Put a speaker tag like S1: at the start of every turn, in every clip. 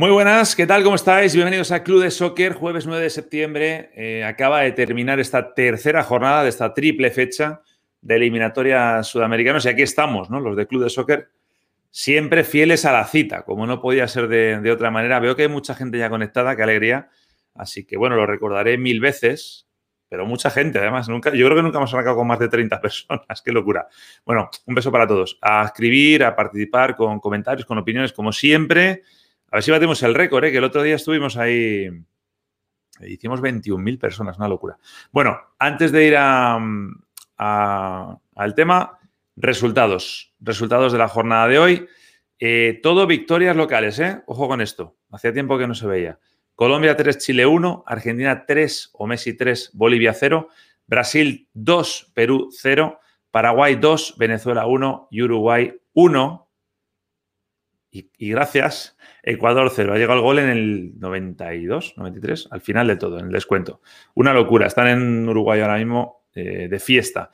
S1: Muy buenas, ¿qué tal? ¿Cómo estáis? Bienvenidos a Club de Soccer, jueves 9 de septiembre. Eh, acaba de terminar esta tercera jornada de esta triple fecha de eliminatoria sudamericanos y aquí estamos, ¿no? Los de Club de Soccer, siempre fieles a la cita, como no podía ser de, otra manera. Veo que hay mucha gente ya conectada, qué alegría. Así que bueno, lo recordaré mil veces, pero mucha gente, además, nunca, yo creo que nunca hemos arrancado con más de 30 personas, qué locura. Bueno, un beso para todos. A escribir, a participar con comentarios, con opiniones, como siempre. A ver si batemos el récord, ¿eh? que el otro día estuvimos ahí. Hicimos 21.000 personas, una locura. Bueno, antes de ir al tema, resultados. Resultados de la jornada de hoy. Eh, todo victorias locales, ¿eh? Ojo con esto. Hacía tiempo que no se veía. Colombia 3, Chile 1, Argentina 3 o Messi 3, Bolivia 0, Brasil 2, Perú 0, Paraguay 2, Venezuela 1 y Uruguay 1. y gracias Ecuador 0. Ha llegado el gol en el 92, 93, al final de todo, en el descuento. Una locura. Están en Uruguay ahora mismo eh, de fiesta.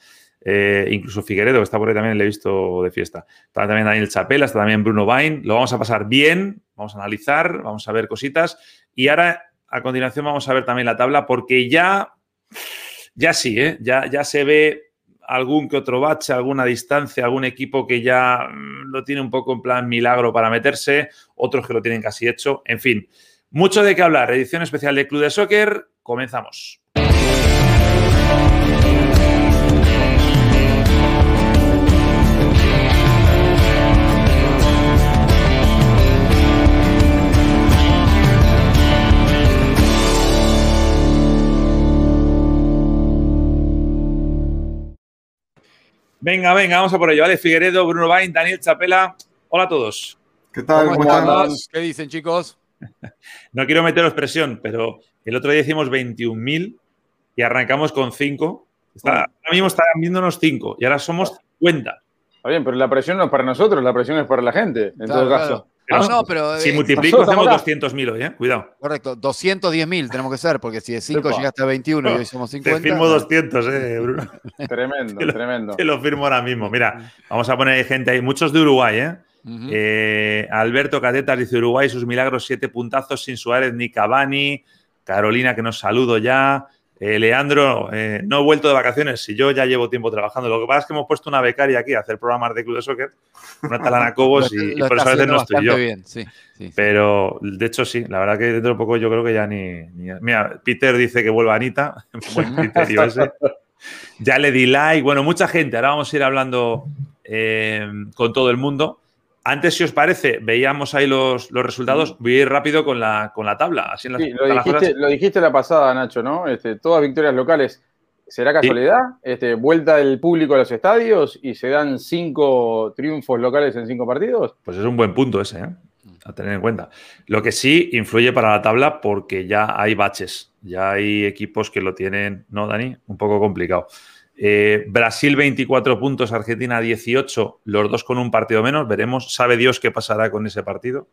S1: Eh, incluso Figueredo, que está por ahí también, le he visto de fiesta. Está también Daniel Chapela, está también Bruno Bain. Lo vamos a pasar bien, vamos a analizar, vamos a ver cositas. Y ahora, a continuación, vamos a ver también la tabla, porque ya, ya sí, ¿eh? ya, ya se ve algún que otro bache, alguna distancia, algún equipo que ya mm, lo tiene un poco en plan milagro para meterse, otros que lo tienen casi hecho. En fin, mucho de qué hablar. Edición especial de Club de Soccer. Comenzamos. Venga, venga, vamos a por ello. Vale, Figueredo, Bruno Bain, Daniel Chapela. Hola a todos.
S2: ¿Qué tal?
S3: ¿Cómo, ¿Cómo ¿Qué dicen, chicos?
S1: no quiero meteros presión, pero el otro día hicimos 21.000 y arrancamos con 5. ahora mismo están viéndonos 5 y ahora somos 50.
S2: Está bien, pero la presión no es para nosotros, la presión es para la gente, en todo caso.
S1: No, pero, si eh, multiplico, hacemos 200.000 hoy, ¿eh? Cuidado.
S3: Correcto, 210.000 tenemos que ser, porque si de 5 llegaste a 21 y hoy somos 50.
S1: Te firmo 200, ¿eh, Bruno?
S2: Tremendo, tremendo.
S1: Te lo firmo ahora mismo. Mira, vamos a poner gente ahí, muchos de Uruguay, ¿eh? eh Alberto Catetas dice Uruguay, sus milagros, siete puntazos sin Suárez ni Cavani. Carolina, que nos saludo ya. Eh, Leandro, eh, no he vuelto de vacaciones, si yo ya llevo tiempo trabajando. Lo que pasa es que hemos puesto una becaria aquí a hacer programas de Club de Soccer, una talana Cobos, y, por eso a veces no estoy yo. Pero de hecho, sí, la verdad que dentro de poco yo creo que ya ni. mira, Peter dice que vuelva Anita, buen criterio ese. Ya le di like. Bueno, mucha gente. Ahora vamos a ir hablando eh, con todo el mundo. Antes, si os parece, veíamos ahí los, resultados. Voy a ir rápido con la, con la tabla.
S2: Así sí, lo, dijiste, la pasada, Nacho, ¿no? Este, todas victorias locales. ¿Será casualidad? Este, ¿Vuelta del público a los estadios y se dan cinco triunfos locales en cinco partidos?
S1: Pues es un buen punto ese, ¿eh? a tener en cuenta. Lo que sí influye para la tabla porque ya hay baches, ya hay equipos que lo tienen, ¿no, Dani? Un poco complicado. Eh, Brasil 24 puntos, Argentina 18, los dos con un partido menos. Veremos, sabe Dios qué pasará con ese partido.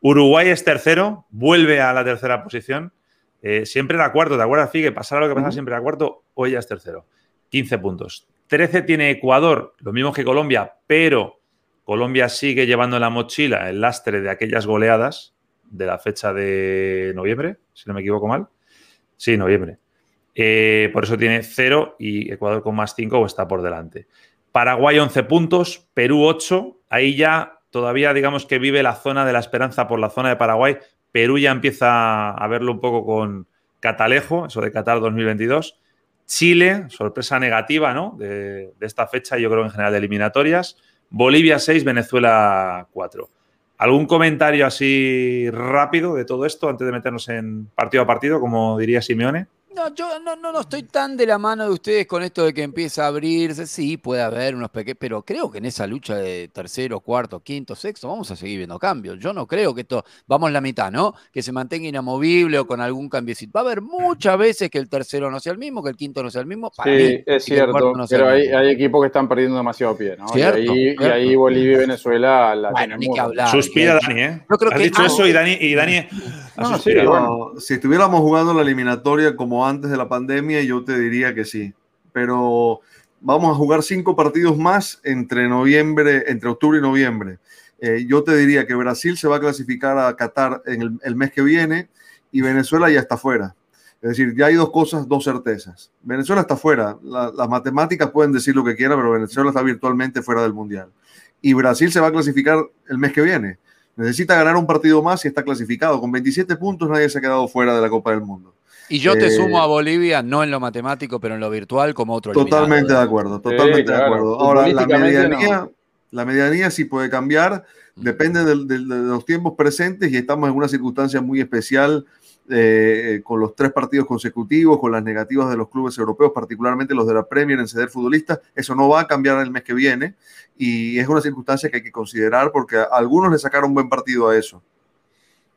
S1: Uruguay es tercero, vuelve a la tercera posición. Eh, siempre era cuarto, ¿te acuerdas, Figue? Pasará lo que pasa, siempre era cuarto, hoy ya es tercero. 15 puntos. 13 tiene Ecuador, lo mismo que Colombia, pero Colombia sigue llevando en la mochila el lastre de aquellas goleadas de la fecha de noviembre, si no me equivoco mal. Sí, noviembre. Eh, por eso tiene 0 y Ecuador con más 5 está por delante. Paraguay 11 puntos, Perú 8. Ahí ya todavía digamos que vive la zona de la esperanza por la zona de Paraguay. Perú ya empieza a verlo un poco con Catalejo, eso de Qatar 2022. Chile, sorpresa negativa ¿no? de, de esta fecha, yo creo en general de eliminatorias. Bolivia 6, Venezuela 4. ¿Algún comentario así rápido de todo esto antes de meternos en partido a partido, como diría Simeone?
S3: No, yo no, no, no estoy tan de la mano de ustedes con esto de que empieza a abrirse. Sí, puede haber unos pequeños, pero creo que en esa lucha de tercero, cuarto, quinto, sexto, vamos a seguir viendo cambios. Yo no creo que esto, vamos la mitad, ¿no? Que se mantenga inamovible o con algún cambiocito. Va a haber muchas veces que el tercero no sea el mismo, que el quinto no sea el mismo.
S2: sí, es cierto, pero hay, equipos que están perdiendo demasiado pie, ¿no? y, ahí, Bolivia y Venezuela la
S1: Bueno, ni que hablar. Suspira Dani, ¿eh? Yo creo Has dicho eso y Dani, y Dani
S4: Si estuviéramos jugando la eliminatoria como antes de la pandemia, yo te diría que sí. Pero vamos a jugar cinco partidos más entre noviembre, entre octubre y noviembre. Eh, yo te diría que Brasil se va a clasificar a Qatar en el, mes que viene y Venezuela ya está fuera. Es decir, ya hay dos cosas, dos certezas. Venezuela está fuera. las matemáticas pueden decir lo que quieran, pero Venezuela está virtualmente fuera del Mundial. Y Brasil se va a clasificar el mes que viene. Necesita ganar un partido más y está clasificado. Con 27 puntos nadie se ha quedado fuera de la Copa del Mundo.
S3: Y yo te eh, sumo a Bolivia, no en lo matemático, pero en lo virtual, como otro.
S4: Totalmente de acuerdo, totalmente de acuerdo. Ahora, la medianía, la medianía sí puede cambiar, depende de, los tiempos presentes y estamos en una circunstancia muy especial eh, con los tres partidos consecutivos, con las negativas de los clubes europeos, particularmente los de la Premier en ceder futbolistas. Eso no va a cambiar el mes que viene y es una circunstancia que hay que considerar porque algunos le sacaron un buen partido a eso.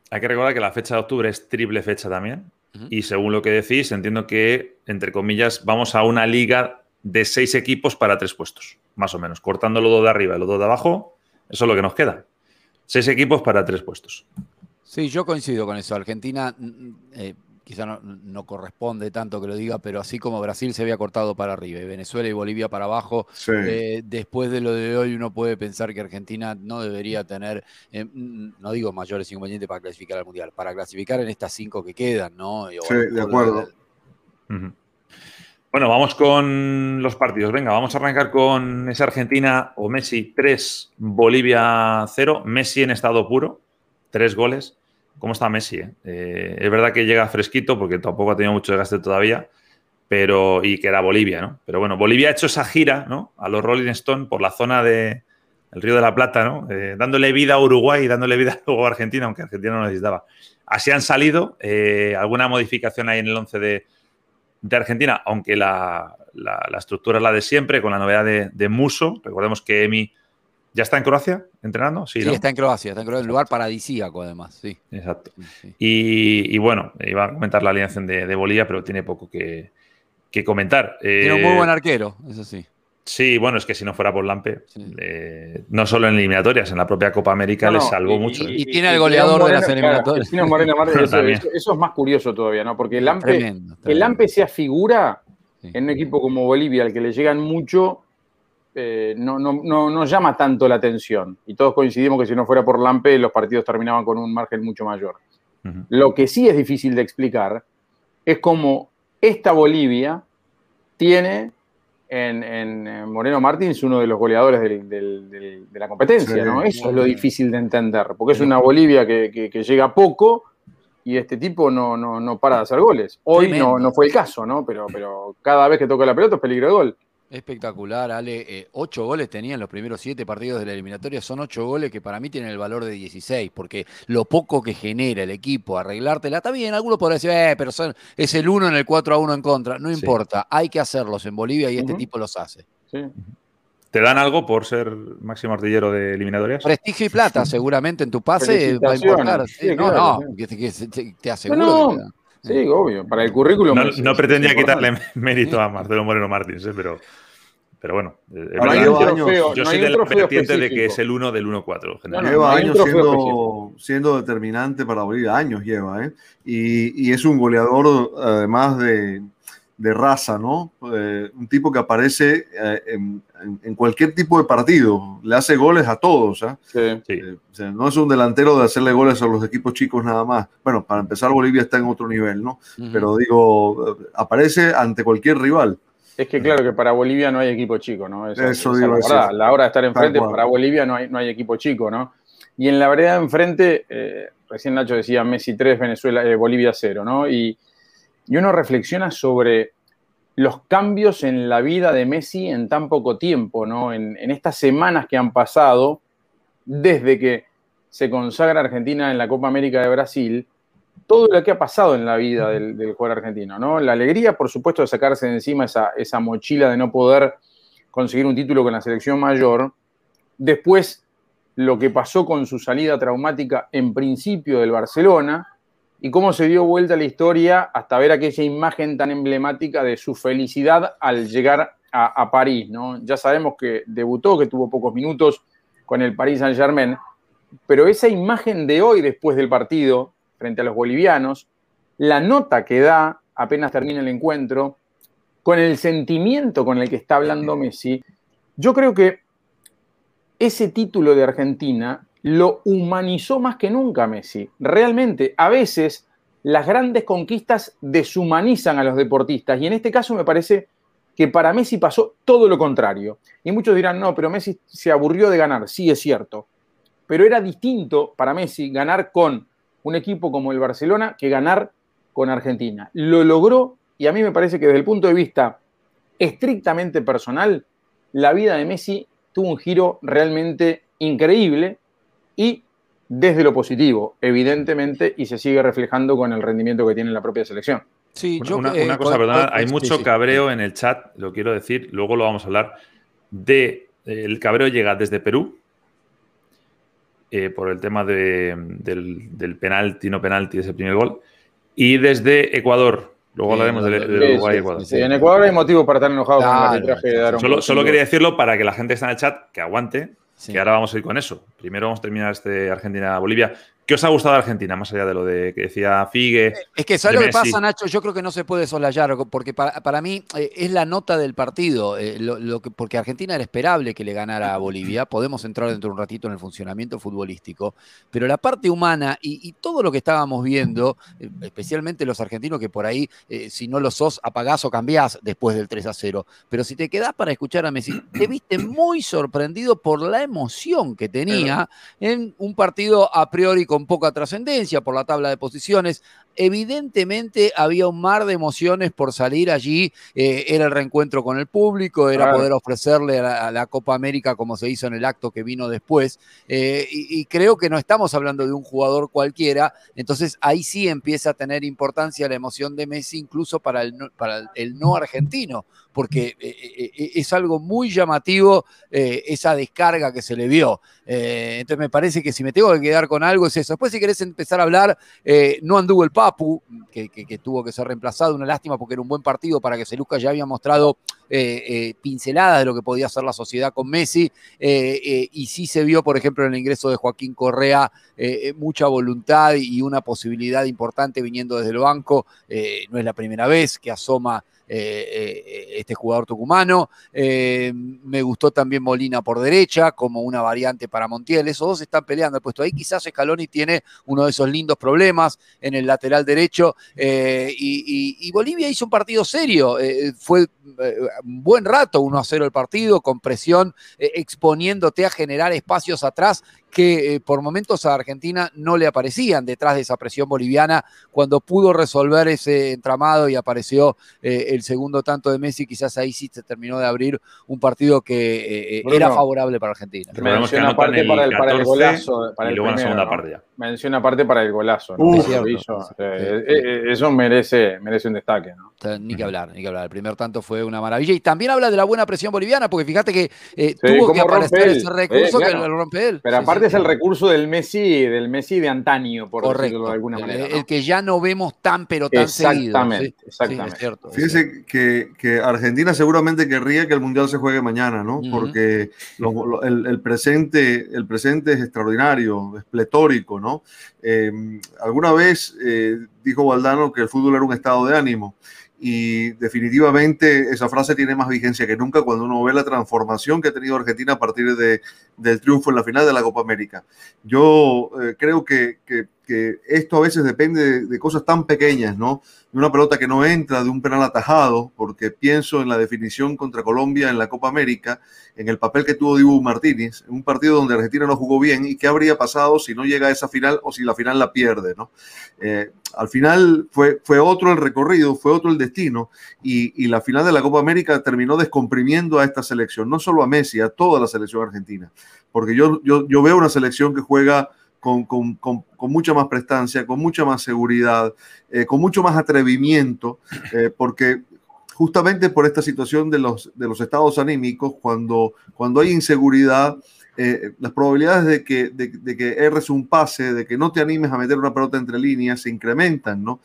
S1: Hay que recordar que la fecha de octubre es triple fecha también. Y según lo que decís, entiendo que, entre comillas, vamos a una liga de seis equipos para tres puestos, más o menos. Cortando los dos de arriba y los dos de abajo, eso es lo que nos queda. Seis equipos para tres puestos.
S3: Sí, yo coincido con eso. Argentina mm, eh, quizá no, corresponde tanto que lo diga, pero así como Brasil se había cortado para arriba y Venezuela y Bolivia para abajo, eh, después de lo de hoy uno puede pensar que Argentina no debería tener, eh, no digo mayores inconvenientes para clasificar al Mundial, para clasificar en estas cinco que quedan, ¿no?
S4: sí, de acuerdo.
S1: Bueno, vamos con los partidos. Venga, vamos a arrancar con esa Argentina o Messi 3, Bolivia 0. Messi en estado puro, tres goles cómo está Messi. Eh? Eh, es verdad que llega fresquito porque tampoco ha tenido mucho desgaste todavía, pero y queda Bolivia, ¿no? Pero bueno, Bolivia ha hecho esa gira, ¿no? A los Rolling Stone por la zona del Río de la Plata, ¿no? Eh, dándole vida a Uruguay y dándole vida luego a Argentina, aunque Argentina no necesitaba. Así han salido. alguna modificación ahí en el 11 de, Argentina, aunque la, estructura es la de siempre, con la novedad de, de Muso. Recordemos que Emi ¿Ya está en Croacia entrenando?
S3: Sí, está en Croacia, está en Croacia, un lugar paradisíaco además, sí.
S1: Exacto. Y, bueno, iba a comentar la alianza de, Bolivia, pero tiene poco que, comentar.
S3: Tiene un muy buen arquero, eso sí.
S1: Sí, bueno, es que si no fuera por Lampe, eh, no solo en eliminatorias, en la propia Copa América le salvó mucho.
S3: Y, tiene el goleador de las eliminatorias.
S2: eso, es más curioso todavía, ¿no? Porque el Lampe, el Lampe se afigura en un equipo como Bolivia, al que le llegan mucho eh, no, no, llama tanto la atención. Y todos coincidimos que si no fuera por Lampe, los partidos terminaban con un margen mucho mayor. Lo que sí es difícil de explicar es cómo esta Bolivia tiene en, Moreno Martins uno de los goleadores de la competencia, ¿no? Eso es lo difícil de entender, porque es una Bolivia que, llega poco y este tipo no, no, para de hacer goles. Hoy no, no fue el caso, ¿no? Pero, pero cada vez que toca la pelota es peligro de gol.
S3: Espectacular, Ale. Eh, ocho goles tenía en los primeros siete partidos de la eliminatoria. Son ocho goles que para mí tienen el valor de 16, porque lo poco que genera el equipo arreglártela, está bien, algunos podrán decir, eh, pero son, es el uno en el 4 a 1 en contra. No importa, hay que hacerlos en Bolivia y este tipo los hace.
S1: ¿Te dan algo por ser máximo artillero de eliminatorias?
S3: Prestigio y plata, seguramente en tu pase va a importar. no, no, que, te, aseguro.
S2: Sí, obvio. Para el currículum.
S1: No, pretendía quitarle mérito a Marcelo Moreno Martins, ¿eh? pero, pero bueno. yo soy de la vertiente de que es el 1 del 1-4.
S4: lleva años siendo, determinante para Bolivia, años lleva, ¿eh? y es un goleador, además de, de raza, ¿no? Eh, un tipo que aparece eh, en, cualquier tipo de partido, le hace goles a todos. ¿ah? Eh, no es un delantero de hacerle goles a los equipos chicos nada más. Bueno, para empezar, Bolivia está en otro nivel, ¿no? Pero digo, aparece ante cualquier rival.
S2: Es que claro que para Bolivia no hay equipo chico, ¿no?
S4: Eso digo,
S2: la, la hora de estar enfrente, para Bolivia no hay, no hay equipo chico, ¿no? Y en la verdad enfrente, recién Nacho decía Messi 3, Venezuela, Bolivia 0, ¿no? Y y uno reflexiona sobre los cambios en la vida de Messi en tan poco tiempo, ¿no? En, estas semanas que han pasado, desde que se consagra Argentina en la Copa América de Brasil, todo lo que ha pasado en la vida del, jugador argentino, ¿no? La alegría, por supuesto, de sacarse de encima esa, esa mochila de no poder conseguir un título con la selección mayor. Después, lo que pasó con su salida traumática en principio del Barcelona y cómo se dio vuelta la historia hasta ver aquella imagen tan emblemática de su felicidad al llegar a, París. ¿no? Ya sabemos que debutó, que tuvo pocos minutos con el Paris Saint-Germain, pero esa imagen de hoy después del partido frente a los bolivianos, la nota que da apenas termina el encuentro, con el sentimiento con el que está hablando Messi, yo creo que ese título de Argentina lo humanizó más que nunca Messi. Realmente, a veces las grandes conquistas deshumanizan a los deportistas y en este caso me parece que para Messi pasó todo lo contrario. Y muchos dirán, no, pero Messi se aburrió de ganar. Sí, es cierto. Pero era distinto para Messi ganar con un equipo como el Barcelona que ganar con Argentina. Lo logró y a mí me parece que desde el punto de vista estrictamente personal, la vida de Messi tuvo un giro realmente increíble y desde lo positivo, evidentemente, y se sigue reflejando con el rendimiento que tiene la propia selección.
S1: Sí, yo, una, una cosa, perdona, hay mucho cabreo en el chat, lo quiero decir, luego lo vamos a hablar, de el cabreo llega desde Perú, eh, por el tema del, del, penalti, no penalti, ese primer gol, y desde Ecuador. Luego hablaremos de, Uruguay y Ecuador.
S2: en Ecuador hay motivo para estar enojado con el arbitraje de
S1: Solo, solo quería decirlo para que la gente que está en el chat que aguante, que ahora vamos a ir con eso. Primero vamos a terminar este Argentina-Bolivia. ¿Qué os ha gustado de Argentina, más allá de lo de que decía Figue? Eh,
S3: es que, ¿sabes lo que pasa, Nacho? Yo creo que no se puede soslayar, porque para, mí eh, es la nota del partido, eh, lo, que, porque Argentina era esperable que le ganara a Bolivia, podemos entrar dentro de un ratito en el funcionamiento futbolístico, pero la parte humana y, todo lo que estábamos viendo, especialmente los argentinos que por ahí, si no lo sos, apagás o cambiás después del 3 a 0, pero si te quedás para escuchar a Messi, te viste muy sorprendido por la emoción que tenía en un partido a priori con poca trascendencia por la tabla de posiciones. Evidentemente había un mar de emociones por salir allí. Eh, era el reencuentro con el público, era poder ofrecerle a la, Copa América como se hizo en el acto que vino después. Eh, y, creo que no estamos hablando de un jugador cualquiera. Entonces ahí sí empieza a tener importancia la emoción de Messi, incluso para el, para el no argentino, porque eh, es algo muy llamativo esa descarga que se le vio. entonces me parece que si me tengo que quedar con algo es eso. Después si querés empezar a hablar, no anduvo el Papu, que, tuvo que ser reemplazado, una lástima porque era un buen partido para que Celusca ya había mostrado eh, eh, pinceladas de lo que podía hacer la sociedad con Messi, eh, y sí se vio, por ejemplo, en el ingreso de Joaquín Correa, mucha voluntad y una posibilidad importante viniendo desde el banco, no es la primera vez que asoma este jugador tucumano. me gustó también Molina por derecha, como una variante para Montiel. Esos dos están peleando el puesto ahí. Quizás Scaloni tiene uno de esos lindos problemas en el lateral derecho. y, Bolivia hizo un partido serio. fue un buen rato 1 a 0 el partido, con presión, exponiéndote a generar espacios atrás que por momentos a Argentina no le aparecían detrás de esa presión boliviana. Cuando pudo resolver ese entramado y apareció el segundo tanto de Messi, quizás ahí sí se terminó de abrir un partido que era favorable para Argentina.
S2: Parte para el, para el golazo. Para y luego segunda parte ya. Menciona parte para el golazo. eso merece, merece un destaque. ¿no?
S3: Ni que hablar, ni que hablar. El primer tanto fue una maravilla. Y también habla de la buena presión boliviana, porque fíjate que eh, tuvo que aparecer ese recurso que lo rompe él.
S2: Pero aparte es el recurso del Messi, del Messi de antaño, por decirlo de alguna manera.
S3: El, que ya no vemos tan, pero tan seguido.
S2: Exactamente, cierto,
S4: Fíjese que, que, Argentina seguramente querría que el Mundial se juegue mañana, ¿no? Porque el, presente, el presente es extraordinario, es pletórico, ¿no? Eh, alguna vez eh, dijo Valdano que el fútbol era un estado de ánimo y definitivamente esa frase tiene más vigencia que nunca cuando uno ve la transformación que ha tenido Argentina a partir de, del triunfo en la final de la Copa América. Yo eh, creo que, esto a veces depende de, cosas tan pequeñas, ¿no? De una pelota que no entra, de un penal atajado, porque pienso en la definición contra Colombia en la Copa América, en el papel que tuvo Dibu Martínez, en un partido donde Argentina no jugó bien y qué habría pasado si no llega a esa final o si la final la pierde, ¿no? Eh, al final fue, otro el recorrido, fue otro el destino y, la final de la Copa América terminó descomprimiendo a esta selección, no solo a Messi, a toda la selección argentina, porque yo veo una selección que juega con, mucha más prestancia, con mucha más seguridad, eh, con mucho más atrevimiento, eh, porque justamente por esta situación de los, de los estados anímicos, cuando, cuando hay inseguridad, eh, las probabilidades de que, de, que erres un pase, de que no te animes a meter una pelota entre líneas, se incrementan, ¿no?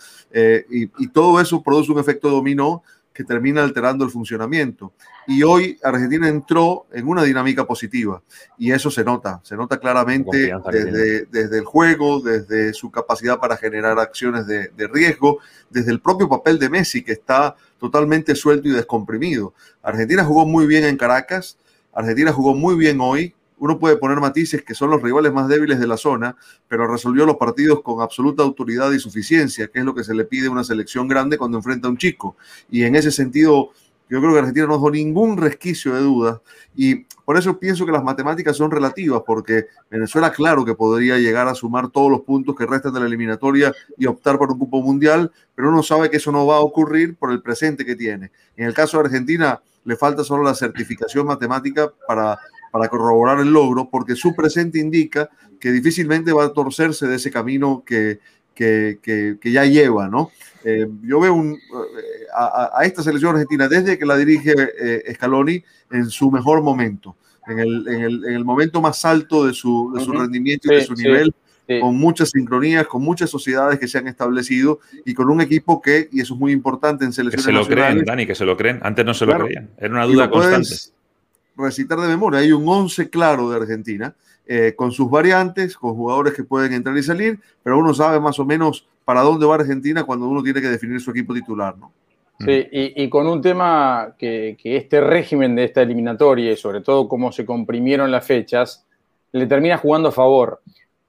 S4: y, y, todo eso produce un efecto dominó que termina alterando el funcionamiento. Y hoy Argentina entró en una dinámica positiva y eso se nota, se nota claramente desde, desde, el juego, desde su capacidad para generar acciones de, de, riesgo, desde el propio papel de Messi que está totalmente suelto y descomprimido. Argentina jugó muy bien en Caracas, Argentina jugó muy bien hoy, uno puede poner matices que son los rivales más débiles de la zona, pero resolvió los partidos con absoluta autoridad y suficiencia, que es lo que se le pide a una selección grande cuando enfrenta a un chico. Y en ese sentido, yo creo que Argentina no dejó ningún resquicio de duda y por eso pienso que las matemáticas son relativas, porque Venezuela claro que podría llegar a sumar todos los puntos que restan de la eliminatoria y optar por un cupo mundial, pero uno sabe que eso no va a ocurrir por el presente que tiene. En el caso de Argentina le falta solo la certificación matemática para para corroborar el logro, porque su presente indica que difícilmente va a torcerse de ese camino que, que, que, ya lleva, ¿no? Eh, yo veo un, eh, a, esta selección argentina desde que la dirige eh, Scaloni en su mejor momento, en el, en el, en el momento más alto de su, de su rendimiento y de su nivel. con muchas sincronías, con muchas sociedades que se han establecido y con un equipo que, y eso es muy importante en selecciones
S1: Que se lo creen, Dani, que se lo creen. Antes no se lo creían. Era una duda constante
S4: recitar de memoria. Hay un 11 claro de Argentina, eh, con sus variantes, con jugadores que pueden entrar y salir, pero uno sabe más o menos para dónde va Argentina cuando uno tiene que definir su equipo titular, ¿no?
S2: Sí, y, con un tema que, este régimen de esta eliminatoria y sobre todo cómo se comprimieron las fechas, le termina jugando a favor.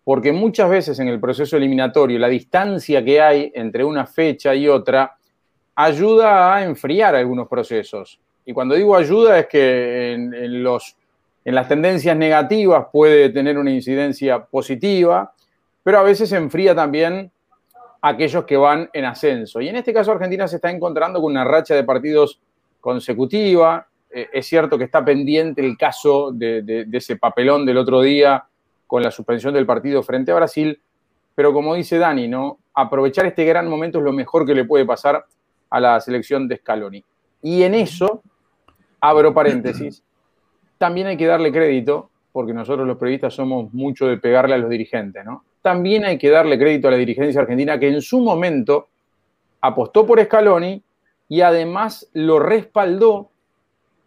S2: Porque muchas veces en el proceso eliminatorio la distancia que hay entre una fecha y otra ayuda a enfriar algunos procesos. Y cuando digo ayuda es que en, los, en las tendencias negativas puede tener una incidencia positiva, pero a veces enfría también aquellos que van en ascenso. Y en este caso Argentina se está encontrando con una racha de partidos consecutiva. Eh, es cierto que está pendiente el caso de, de, ese papelón del otro día con la suspensión del partido frente a Brasil, pero como dice Dani, ¿no? aprovechar este gran momento es lo mejor que le puede pasar a la selección de Scaloni. Y en eso abro paréntesis, también hay que darle crédito, porque nosotros los periodistas somos mucho de pegarle a los dirigentes, ¿no? También hay que darle crédito a la dirigencia argentina que en su momento apostó por Scaloni y además lo respaldó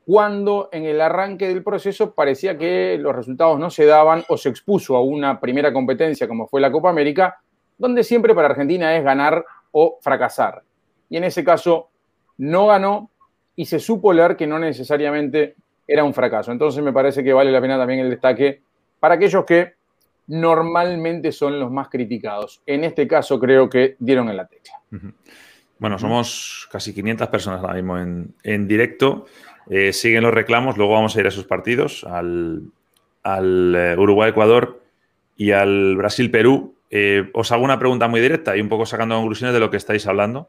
S2: cuando en el arranque del proceso parecía que los resultados no se daban o se expuso a una primera competencia como fue la Copa América, donde siempre para Argentina es ganar o fracasar. Y en ese caso no ganó, y se supo leer que no necesariamente era un fracaso. Entonces me parece que vale la pena también el destaque para aquellos que normalmente son los más criticados. En este caso creo que dieron en la tecla.
S1: Bueno, somos casi 500 personas ahora mismo en, directo. Eh, siguen los reclamos, luego vamos a ir a esos partidos, al, eh, Uruguay-Ecuador y al Brasil-Perú. Eh, os hago una pregunta muy directa y un poco sacando conclusiones de lo que estáis hablando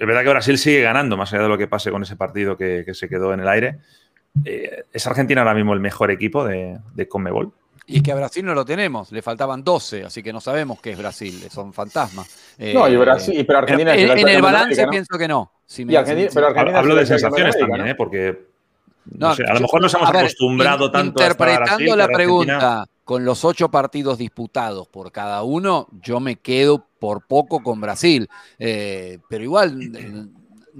S1: es verdad que Brasil sigue ganando, más allá de lo que pase con ese partido que, se quedó en el aire. Eh, ¿Es Argentina ahora mismo el mejor equipo de, de Conmebol?
S3: Y que a Brasil no lo tenemos, le faltaban 12, así que no sabemos qué es Brasil, son fantasmas.
S2: no, y Brasil, pero Argentina
S3: En, en el balance pienso que no.
S1: pero Argentina Hablo de sensaciones también, ¿eh? porque a lo mejor nos hemos acostumbrado tanto
S3: Interpretando la pregunta con los ocho partidos disputados por cada uno, yo me quedo por poco con Brasil. Eh, pero igual, eh,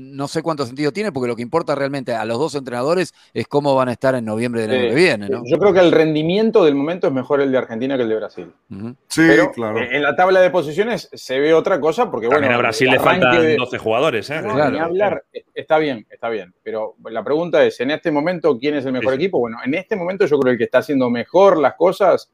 S3: no sé cuánto sentido tiene, porque lo que importa realmente a los dos entrenadores es cómo van a estar en noviembre del año que viene.
S2: Yo creo que el rendimiento del momento es mejor el de Argentina que el de Brasil.
S4: Sí, claro.
S2: En la tabla de posiciones se ve otra cosa, porque
S1: bueno. a Brasil le faltan 12 jugadores, ¿eh?
S2: Ni hablar, está bien, está bien. Pero la pregunta es: en este momento, ¿quién es el mejor equipo? Bueno, en este momento yo creo que el que está haciendo mejor las cosas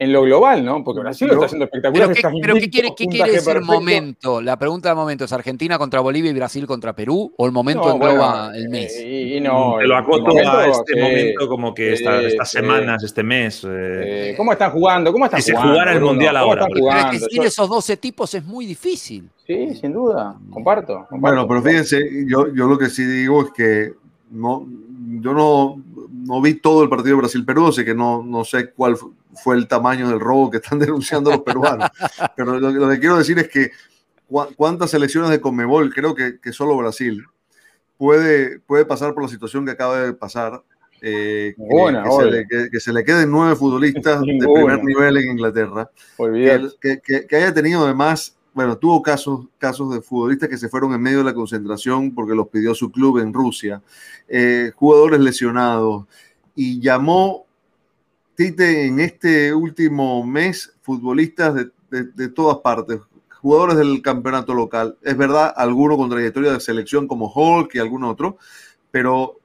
S2: en lo global, ¿no? Porque Brasil lo está haciendo espectacular.
S3: Pero, ¿qué, quiere, qué quiere decir momento? La pregunta del momento es Argentina contra Bolivia y Brasil contra Perú o el momento engloba el mes.
S1: Y, no, Te lo acoto a este momento como que estas semanas, este mes.
S2: Eh, ¿Cómo están jugando? ¿Cómo están
S1: y jugando? se jugara el mundial ahora.
S3: Pero es que sin esos 12 tipos es muy difícil.
S2: Sí, sin duda. Comparto.
S4: Bueno, pero fíjense, yo, yo lo que sí digo es que no, yo no, no vi todo el partido de Brasil-Perú, así que no, no sé cuál fue el tamaño del robo que están denunciando los peruanos. Pero lo, que quiero decir es que cuántas selecciones de Conmebol, creo que, que solo Brasil, puede, puede pasar por la situación que acaba de pasar eh, que, se le, queden nueve futbolistas de primer nivel en Inglaterra. Que, haya tenido además, bueno, tuvo casos, casos de futbolistas que se fueron en medio de la concentración porque los pidió su club en Rusia, eh, jugadores lesionados, y llamó Tite en este último mes futbolistas de, de todas partes, jugadores del campeonato local. Es verdad, alguno con trayectoria de selección como Hulk y algún otro, pero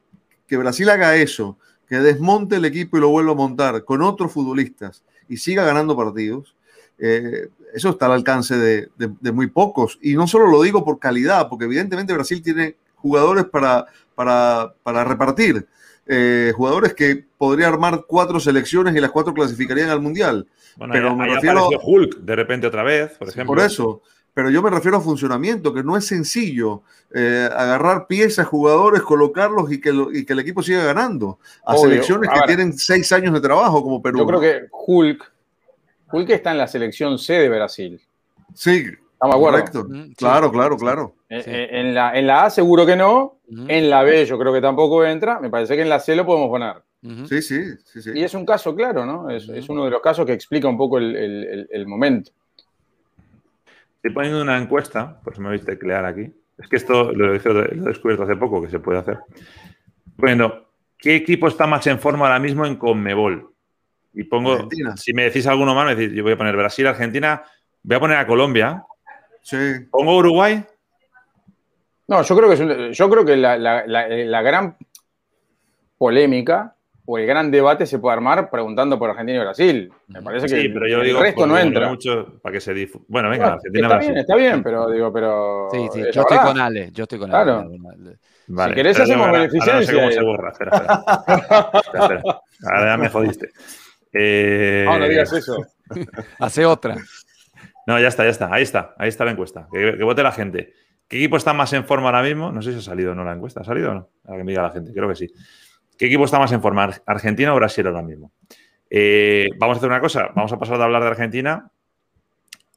S4: que Brasil haga eso, que desmonte el equipo y lo vuelva a montar con otros futbolistas y siga ganando partidos, eh, eso está al alcance de, muy pocos. Y no solo lo digo por calidad, porque evidentemente Brasil tiene jugadores para, para, repartir. Eh, jugadores que podría armar cuatro selecciones y las cuatro clasificarían al Mundial.
S1: pero me refiero a Hulk de repente otra vez, por ejemplo.
S4: Por eso, pero yo me refiero a funcionamiento, que no es sencillo eh, agarrar piezas, jugadores, colocarlos y que, y que el equipo siga ganando. A selecciones que tienen seis años de trabajo como Perú.
S2: Yo creo que Hulk, Hulk está en la selección C de Brasil.
S4: Sí, Estamos correcto. Mm, claro, claro, claro.
S2: Eh, en, la, en la A seguro que no, en la B yo creo que tampoco entra, me parece que en la C lo podemos poner.
S4: Sí, sí, sí, sí,
S2: Y es un caso claro, ¿no? Es, es, uno de los casos que explica un poco el, el, el momento.
S1: Estoy poniendo una encuesta, pues me veis teclear aquí. Es que esto lo he, descubierto hace poco que se puede hacer. Bueno, ¿qué equipo está más en forma ahora mismo en Conmebol? Y pongo, si me decís alguno más, me decís, yo voy a poner Brasil, Argentina, voy a poner a Colombia.
S4: Sí.
S1: ¿Pongo Uruguay?
S2: No, yo creo que, yo creo que la, la gran polémica o el gran debate se puede armar preguntando por Argentina y Brasil. Me parece que
S1: pero yo el
S2: resto no entra.
S1: Mucho para que se Bueno, venga, Argentina
S2: Está bien, está bien, pero digo, pero.
S3: Sí, sí, yo estoy con Ale, yo estoy con
S2: claro. Vale, si querés hacemos beneficencia. No sé cómo
S1: se borra, espera, espera. espera, Ahora ya me jodiste.
S2: Eh... No, no digas eso.
S3: Hace otra.
S1: No, ya está, ya está. Ahí está, ahí está la encuesta. Que, que, vote la gente. ¿Qué equipo está más en forma ahora mismo? No sé si ha salido o no la encuesta. ¿Ha salido o no? A que me diga la gente, creo que sí. ¿Qué equipo está más en forma? ¿Argentina o Brasil ahora mismo? Eh, vamos a hacer una cosa, vamos a pasar de hablar de Argentina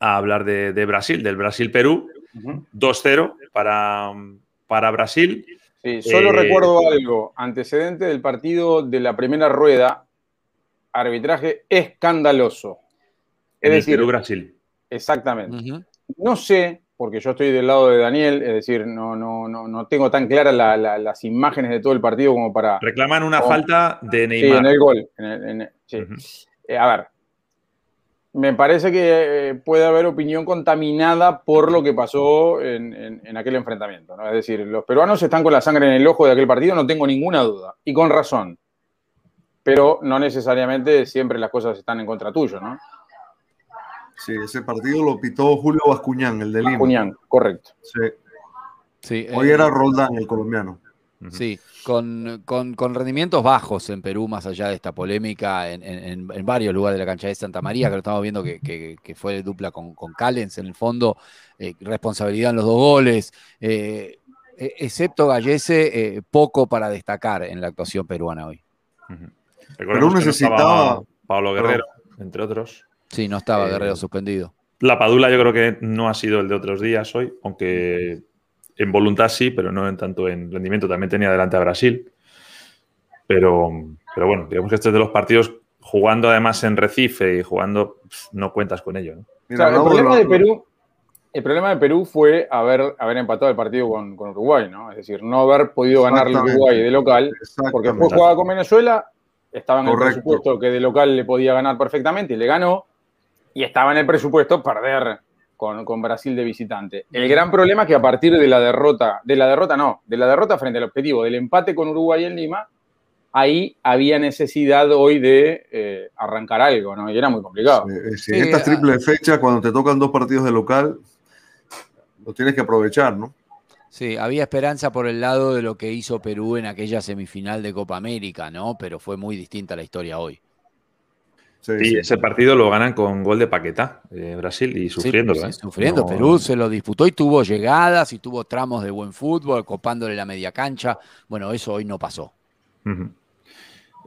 S1: a hablar de, Brasil, del Brasil-Perú. 2-0 para, para Brasil.
S2: Sí, solo eh, recuerdo algo, antecedente del partido de la primera rueda, arbitraje escandaloso.
S1: Es decir, Perú-Brasil.
S2: Exactamente. No sé porque yo estoy del lado de Daniel, es decir, no, no, no, no tengo tan claras las imágenes de todo el partido como para...
S1: Reclaman una falta de Neymar.
S2: Sí, en el gol. Eh, a ver, me parece que eh, puede haber opinión contaminada por lo que pasó en, aquel enfrentamiento. ¿no? Es decir, los peruanos están con la sangre en el ojo de aquel partido, no tengo ninguna duda, y con razón. Pero no necesariamente siempre las cosas están en contra tuyo, ¿no?
S4: Sí, ese partido lo pitó Julio Bascuñán, el de Lima.
S2: Bascuñán, correcto.
S4: Sí. Hoy era eh, Roldán, el colombiano.
S3: Sí, con, rendimientos bajos en Perú, más allá de esta polémica en, varios lugares de la cancha de Santa María, que lo estamos viendo que, fue dupla con, con Callens en el fondo, eh, responsabilidad en los dos goles, eh, e, excepto Gallese, poco para destacar en la actuación peruana hoy.
S4: Perú necesitaba...
S1: Pablo Guerrero, entre otros.
S3: Sí, no estaba Guerrero eh, suspendido.
S1: La Padula yo creo que no ha sido el de otros días hoy, aunque en voluntad sí, pero no en tanto en rendimiento. También tenía delante a Brasil. Pero, pero bueno, digamos que este es de los partidos jugando además en Recife y jugando, no cuentas con ello.
S2: el, problema de Perú, el problema de Perú fue haber, haber empatado el partido con, Uruguay, ¿no? Es decir, no haber podido ganar Uruguay de local, porque después jugaba con Venezuela, estaba en el presupuesto que de local le podía ganar perfectamente y le ganó y estaba en el presupuesto perder con, Brasil de visitante. El gran problema es que a partir de la derrota, de la derrota no, de la derrota frente al objetivo, del empate con Uruguay en Lima, ahí había necesidad hoy de eh, arrancar algo, ¿no? Y era muy complicado.
S4: Sí, en estas triples fechas, cuando te tocan dos partidos de local, lo tienes que aprovechar, ¿no?
S3: Sí, había esperanza por el lado de lo que hizo Perú en aquella semifinal de Copa América, ¿no? Pero fue muy distinta la historia hoy.
S1: Sí, ese partido lo ganan con gol de Paqueta, eh, Brasil, y sufriendo. ¿eh?
S3: Sufriendo. Perú se lo disputó y tuvo llegadas y tuvo tramos de buen fútbol, copándole la media cancha. Bueno, eso hoy no pasó.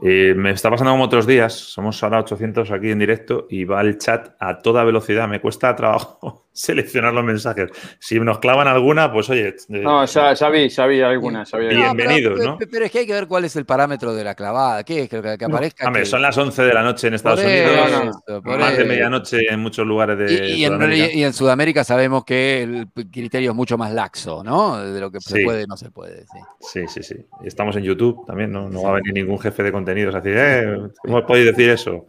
S1: Eh, me está pasando como otros días, somos ahora 800 aquí en directo y va el chat a toda velocidad. Me cuesta trabajo seleccionar los mensajes. Si nos clavan alguna, pues oye.
S2: Eh, no, ya, ya, vi, ya vi alguna.
S1: bienvenidos, ¿no?
S3: Pero, es que hay que ver cuál es el parámetro de la clavada. ¿Qué es? Que, que aparezca.
S1: Hombre, son las 11 de la noche en Estados Unidos. más de medianoche en muchos lugares de.
S3: Y, en, y, en, Sudamérica sabemos que el criterio es mucho más laxo, ¿no? De lo que se puede no se puede.
S1: Sí, sí, sí. sí. Estamos en YouTube también, ¿no? No va a venir ningún jefe de contenido Así, eh, ¿cómo podéis decir eso?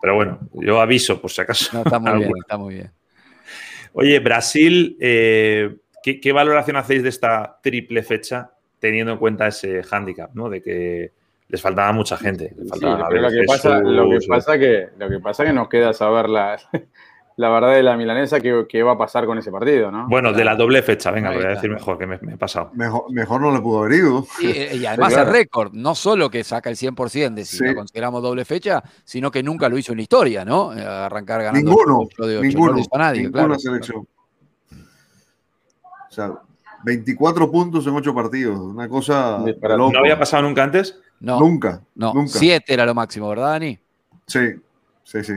S1: Pero bueno, yo aviso por si acaso.
S3: está muy bien, está muy bien.
S1: Oye, Brasil, eh, ¿qué, valoración hacéis de esta triple fecha teniendo en cuenta ese hándicap, ¿no? De que les faltaba mucha gente.
S2: lo que, pasa, lo que pasa que lo que pasa que nos queda saber la, la verdad de la milanesa que, va a pasar con ese partido, ¿no?
S1: Bueno, de la doble fecha, venga, voy a decir mejor que me, he pasado.
S4: Mejor, no le pudo haber ido.
S3: Y, además el récord, no solo que saca el 100% de si lo consideramos doble fecha, sino que nunca lo hizo en la historia, ¿no? Eh, arrancar ganando.
S4: Ninguno, de ninguno, no nadie, ninguna selección. O sea, 24 puntos en 8 partidos, una cosa
S1: ¿No había pasado nunca antes?
S3: No.
S4: Nunca,
S3: no.
S4: Nunca.
S3: 7 era lo máximo, ¿verdad, Dani?
S4: Sí, sí, sí.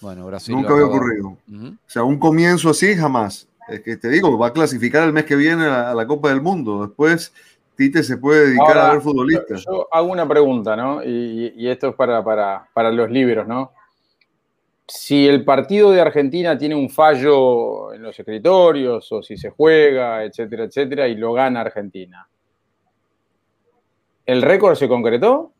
S3: Bueno, Brasil.
S4: Nunca había ocurrido. O sea, un comienzo así jamás. Es que te digo, va a clasificar el mes que viene a, la Copa del Mundo. Después Tite se puede dedicar a ver futbolistas.
S2: Yo, hago una pregunta, ¿no? Y, esto es para, para, los libros, ¿no? Si el partido de Argentina tiene un fallo en los escritorios o si se juega, etcétera, etcétera, y lo gana Argentina, ¿el récord se concretó?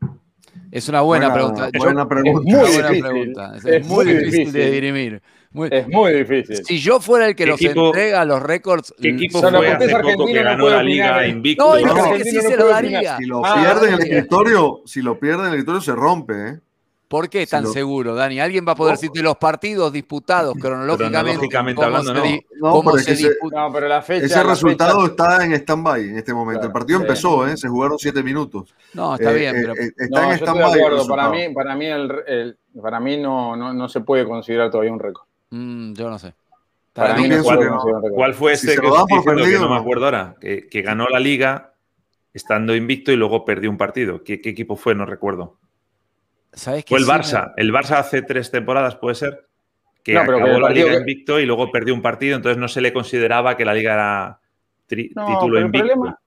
S3: Es una buena, pregunta.
S4: Buena pregunta.
S3: Es muy, buena pregunta. Es, muy, difícil, de dirimir.
S2: es muy difícil.
S3: Si yo fuera el que los entrega los récords.
S1: ¿Qué equipo fue hace poco que ganó la liga invicto?
S3: No, no, que sí se lo daría.
S4: Si lo ah, pierde en el escritorio, si lo pierde en el escritorio se rompe, ¿eh?
S3: ¿Por qué tan seguro, Dani? ¿Alguien va a poder decir de los partidos disputados cronológicamente?
S1: hablando, no.
S4: no, pero la fecha, ese resultado está en stand-by en este momento. el partido empezó, ¿eh? se jugaron siete minutos.
S3: No, está bien,
S4: eh,
S3: pero.
S4: Eh, está en stand-by.
S2: Para mí, para mí, el, para mí no, no, se puede considerar todavía un récord.
S3: Mm, yo no sé.
S1: Para mí no ¿cuál, ¿Cuál fue este que, que, no me acuerdo ahora? Que, que ganó la liga estando invicto y luego perdió un partido. ¿Qué, qué equipo fue? No recuerdo. Fue el Barça. El Barça hace tres temporadas, puede ser, que acabó la liga invicto y luego perdió un partido, entonces no se le consideraba que la liga era título invicto.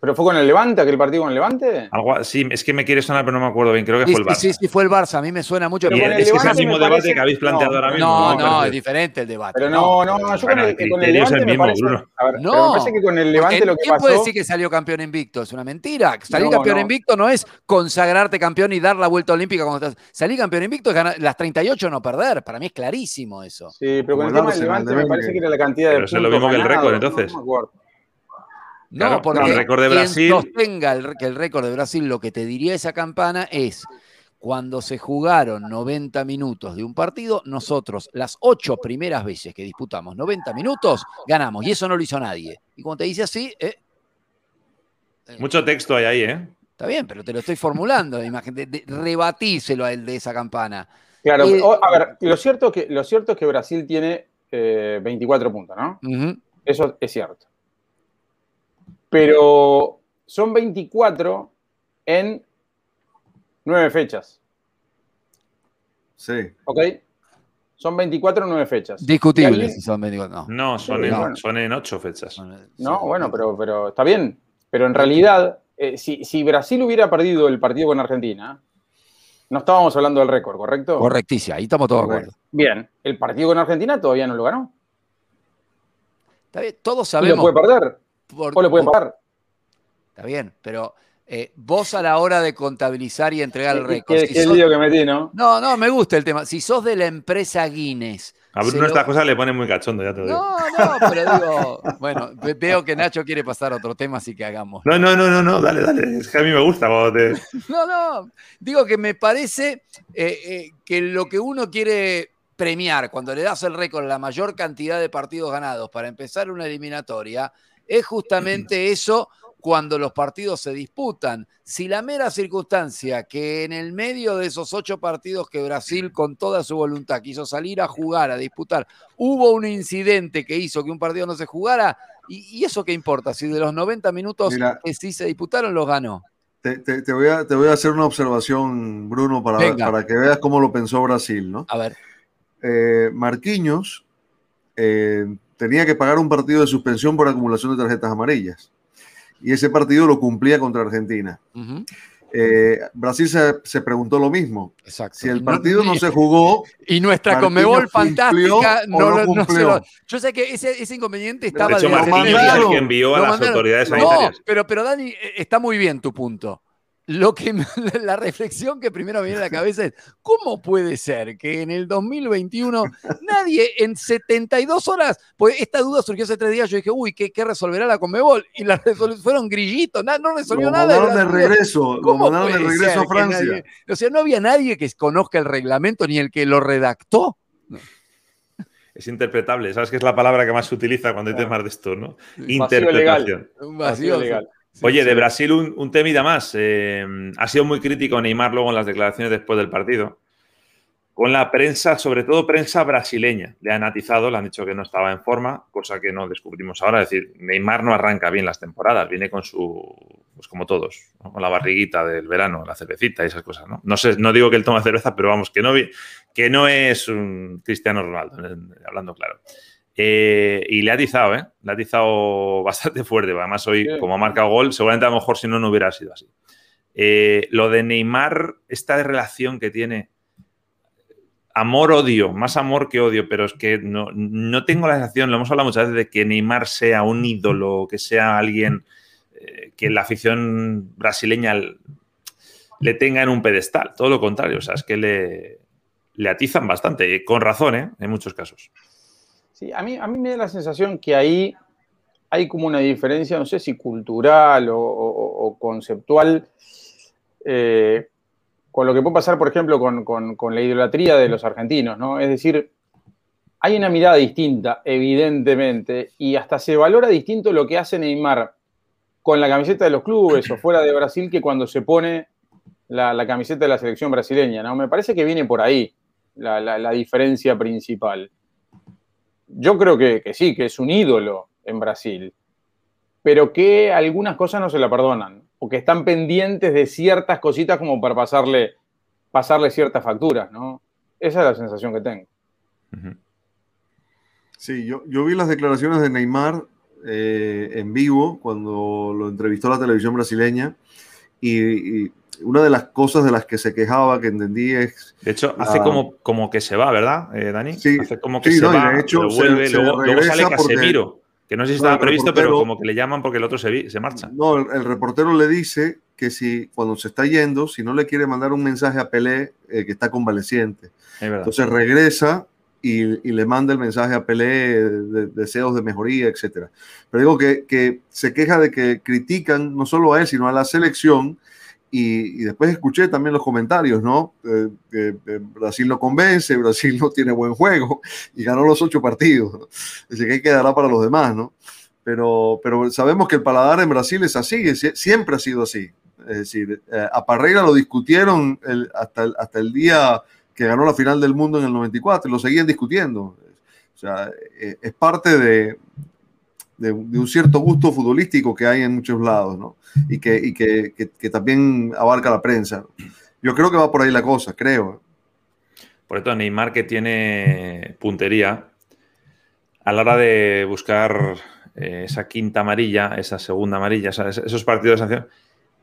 S2: ¿Pero fue con el Levante, aquel partido con el Levante?
S1: Algo, sí, es que me quiere sonar, pero no me acuerdo bien. Creo que fue el Barça.
S3: Sí, sí, fue el Barça. A mí me suena mucho.
S1: Es que es el mismo debate que habéis planteado ahora mismo.
S3: No, no, es diferente el debate.
S2: Pero no, no, no yo con el, con el Levante. Es el mismo, parece, Bruno. A ver, no, me parece que con el Levante lo que
S3: ¿quién puede decir que salió campeón invicto? Es una mentira. Salir campeón invicto no es consagrarte campeón y dar la vuelta olímpica cuando estás. Salir campeón invicto es ganar las 38 no perder. Para mí es clarísimo eso.
S2: Sí, pero con el tema del Levante me parece que era la cantidad de. Pero
S1: es lo mismo que el récord, entonces.
S3: No me acuerdo. No, porque el récord de Brasil. Quien sostenga el, que el récord de Brasil, lo que te diría esa campana es. Cuando se jugaron 90 minutos de un partido, nosotros las ocho primeras veces que disputamos 90 minutos, ganamos. Y eso no lo hizo nadie. Y cuando te dice así... Eh,
S1: eh, Mucho texto hay ahí, ¿eh?
S3: Está bien, pero te lo estoy formulando. De, rebatíselo a él de esa campana.
S2: Claro, eh, a ver, lo cierto, que, lo cierto es que Brasil tiene 24 puntos, ¿no? Eso es cierto. Pero son 24 en 9 fechas.
S4: Sí.
S2: ¿Ok? Son 24 en 9 fechas.
S3: Discutible si son 24.
S1: No, no son, en, son, en, 8 fechas.
S2: No, bueno, pero, pero está bien. Pero en realidad, eh, si, si, Brasil hubiera perdido el partido con Argentina, no estábamos hablando del récord, ¿correcto?
S3: Correctísimo, ahí estamos todos de acuerdo.
S2: Bien, el partido con Argentina todavía no lo ganó.
S3: Está bien, todos sabemos.
S2: ¿Y lo puede perder? O le pueden pagar.
S3: Está bien, pero eh, vos a la hora de contabilizar y entregar el récord.
S2: Qué, si lío que metí, ¿no?
S3: No, no, me gusta el tema. Si sos de la empresa Guinness.
S1: A Bruno estas cosas le pone muy cachondo, ya te lo
S3: digo. No, no, pero digo, bueno, veo que Nacho quiere pasar a otro tema, así que hagamos.
S1: No, no, no, no, no, dale, dale. Es que a mí me gusta
S3: No, no, digo que me parece eh, eh, que lo que uno quiere premiar cuando le das el récord la mayor cantidad de partidos ganados para empezar una eliminatoria es justamente eso cuando los partidos se disputan. Si la mera circunstancia que en el medio de esos ocho partidos que Brasil con toda su voluntad quiso salir a jugar, a disputar, hubo un incidente que hizo que un partido no se jugara, ¿y, eso qué importa? Si de los 90 minutos que sí se disputaron, los ganó.
S4: te, voy a, te, voy a, hacer una observación, Bruno, para, para que veas cómo lo pensó Brasil, ¿no?
S3: A ver.
S4: Eh, Marquinhos eh, tenía que pagar un partido de suspensión por acumulación de tarjetas amarillas. Y ese partido lo cumplía contra Argentina. Eh, Brasil se, preguntó lo mismo.
S3: Exacto.
S4: Si el partido no, se jugó.
S3: Y nuestra Conmebol fantástica no, lo, no Yo sé que ese, ese inconveniente estaba
S1: de, hecho, que envió a las autoridades sanitarias.
S3: pero, pero Dani, eh, está muy bien tu punto lo que la reflexión que primero me viene a la cabeza es, ¿cómo puede ser que en el 2021 nadie en 72 horas, pues esta duda surgió hace tres días, yo dije, uy, ¿qué, qué resolverá la Conmebol? Y la fueron grillitos, no resolvió nada.
S4: Lo mandaron de regreso, lo mandaron de regreso a Francia.
S3: o sea, no había nadie que conozca el reglamento ni el que lo redactó.
S1: Es interpretable, ¿sabes qué es la palabra que más se utiliza cuando hay temas de esto, no? Interpretación.
S2: Vacío legal.
S1: Oye, de Brasil un, un temida más. Eh, ha sido muy crítico Neymar luego en las declaraciones después del partido. Con la prensa, sobre todo prensa brasileña, le han atizado, le han dicho que no estaba en forma, cosa que no descubrimos ahora. Es decir, Neymar no arranca bien las temporadas, viene con su, pues como todos, con la barriguita del verano, la cervecita y esas cosas. No, no, sé, no digo que él toma cerveza, pero vamos, que no, que no es un Cristiano Ronaldo, hablando claro. Eh, y le ha atizado, ¿eh? Le ha atizado bastante fuerte. Además, hoy, como ha marcado gol, seguramente a lo mejor si no, no hubiera sido así. Eh, lo de Neymar, esta relación que tiene amor-odio, más amor que odio, pero es que no, tengo la sensación, lo hemos hablado muchas veces, de que Neymar sea un ídolo, que sea alguien eh, que la afición brasileña le tenga en un pedestal. Todo lo contrario, o sea, es que le, le atizan bastante, con razón, ¿eh? En muchos casos.
S2: Sí, a mí, a mí me da la sensación que ahí hay como una diferencia, no sé si cultural o, conceptual, eh, con lo que puede pasar, por ejemplo, con, la idolatría de los argentinos, ¿no? Es decir, hay una mirada distinta, evidentemente, y hasta se valora distinto lo que hace Neymar con la camiseta de los clubes o fuera de Brasil que cuando se pone la, camiseta de la selección brasileña, ¿no? Me parece que viene por ahí la diferencia principal yo creo que, sí, que es un ídolo en Brasil, pero que algunas cosas no se la perdonan, o que están pendientes de ciertas cositas como para pasarle, pasarle ciertas facturas, ¿no? Esa es la sensación que tengo.
S4: Sí, yo, yo vi las declaraciones de Neymar eh, en vivo cuando lo entrevistó la televisión brasileña y una de las cosas de las que se quejaba, que entendí es...
S1: De hecho, hace como, como que se va, ¿verdad, eh, Dani?
S4: Sí.
S1: Hace como que se va, de hecho, vuelve, luego, sale Casemiro, que no sé si estaba previsto, pero como que le llaman porque el otro se, se marcha.
S4: No, el, reportero le dice que si cuando se está yendo, si no le quiere mandar un mensaje a Pelé, eh, que está convaleciente. Entonces regresa y, y, le manda el mensaje a Pelé de, deseos de mejoría, etc. Pero digo que, que se queja de que critican no solo a él, sino a la selección y, después escuché también los comentarios, ¿no? Brasil no convence, Brasil no tiene buen juego y ganó los ocho partidos. ¿no? Así que quedará para los demás, ¿no? Pero, pero sabemos que el paladar en Brasil es así, siempre ha sido así. Es decir, eh, a Parreira lo discutieron hasta, el, hasta el día que ganó la final del mundo en el 94 y lo seguían discutiendo. O sea, eh, es parte de, de, un cierto gusto futbolístico que hay en muchos lados, ¿no? Y, que, y que, que, también abarca la prensa. Yo creo que va por ahí la cosa, creo.
S1: Por esto, Neymar que tiene puntería, a la hora de buscar eh, esa quinta amarilla, esa segunda amarilla, esos partidos de sanción,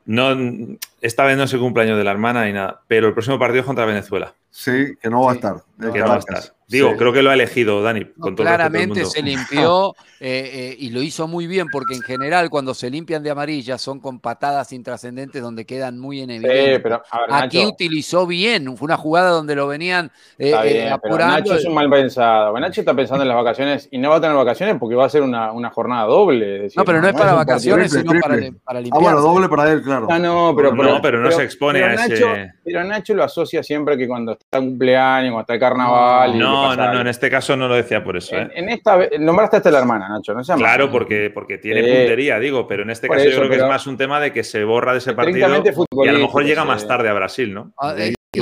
S1: no, esta vez no es el cumpleaños de la hermana ni nada, pero el próximo partido es contra Venezuela.
S4: Sí, que no va a estar.
S1: que no va a estar. Digo, creo que lo ha elegido Dani.
S3: claramente se limpió eh, eh, y lo hizo muy bien, porque en general cuando se limpian de amarilla son con patadas intrascendentes donde quedan muy en evidencia. pero, Aquí utilizó bien, fue una jugada donde lo venían eh, apurando.
S2: Nacho es un mal pensado. Nacho está pensando en las vacaciones y no va a tener vacaciones porque va a ser una, jornada doble.
S3: no, pero no, es para vacaciones, sino para, para limpiar.
S4: Ah, bueno, doble para él, claro.
S2: Ah, no, pero,
S1: no, pero no se expone a
S2: Nacho, Pero Nacho lo asocia siempre que cuando está cumpleaños, cuando está el carnaval.
S1: No, no, no, en este caso no lo decía por eso.
S2: En, ¿eh? en esta nombraste hasta la hermana, Nacho, ¿no
S1: Claro, porque, porque tiene puntería, digo, pero en este caso yo creo que es más un tema de que se borra de ese partido y a lo mejor llega más tarde a Brasil, ¿no?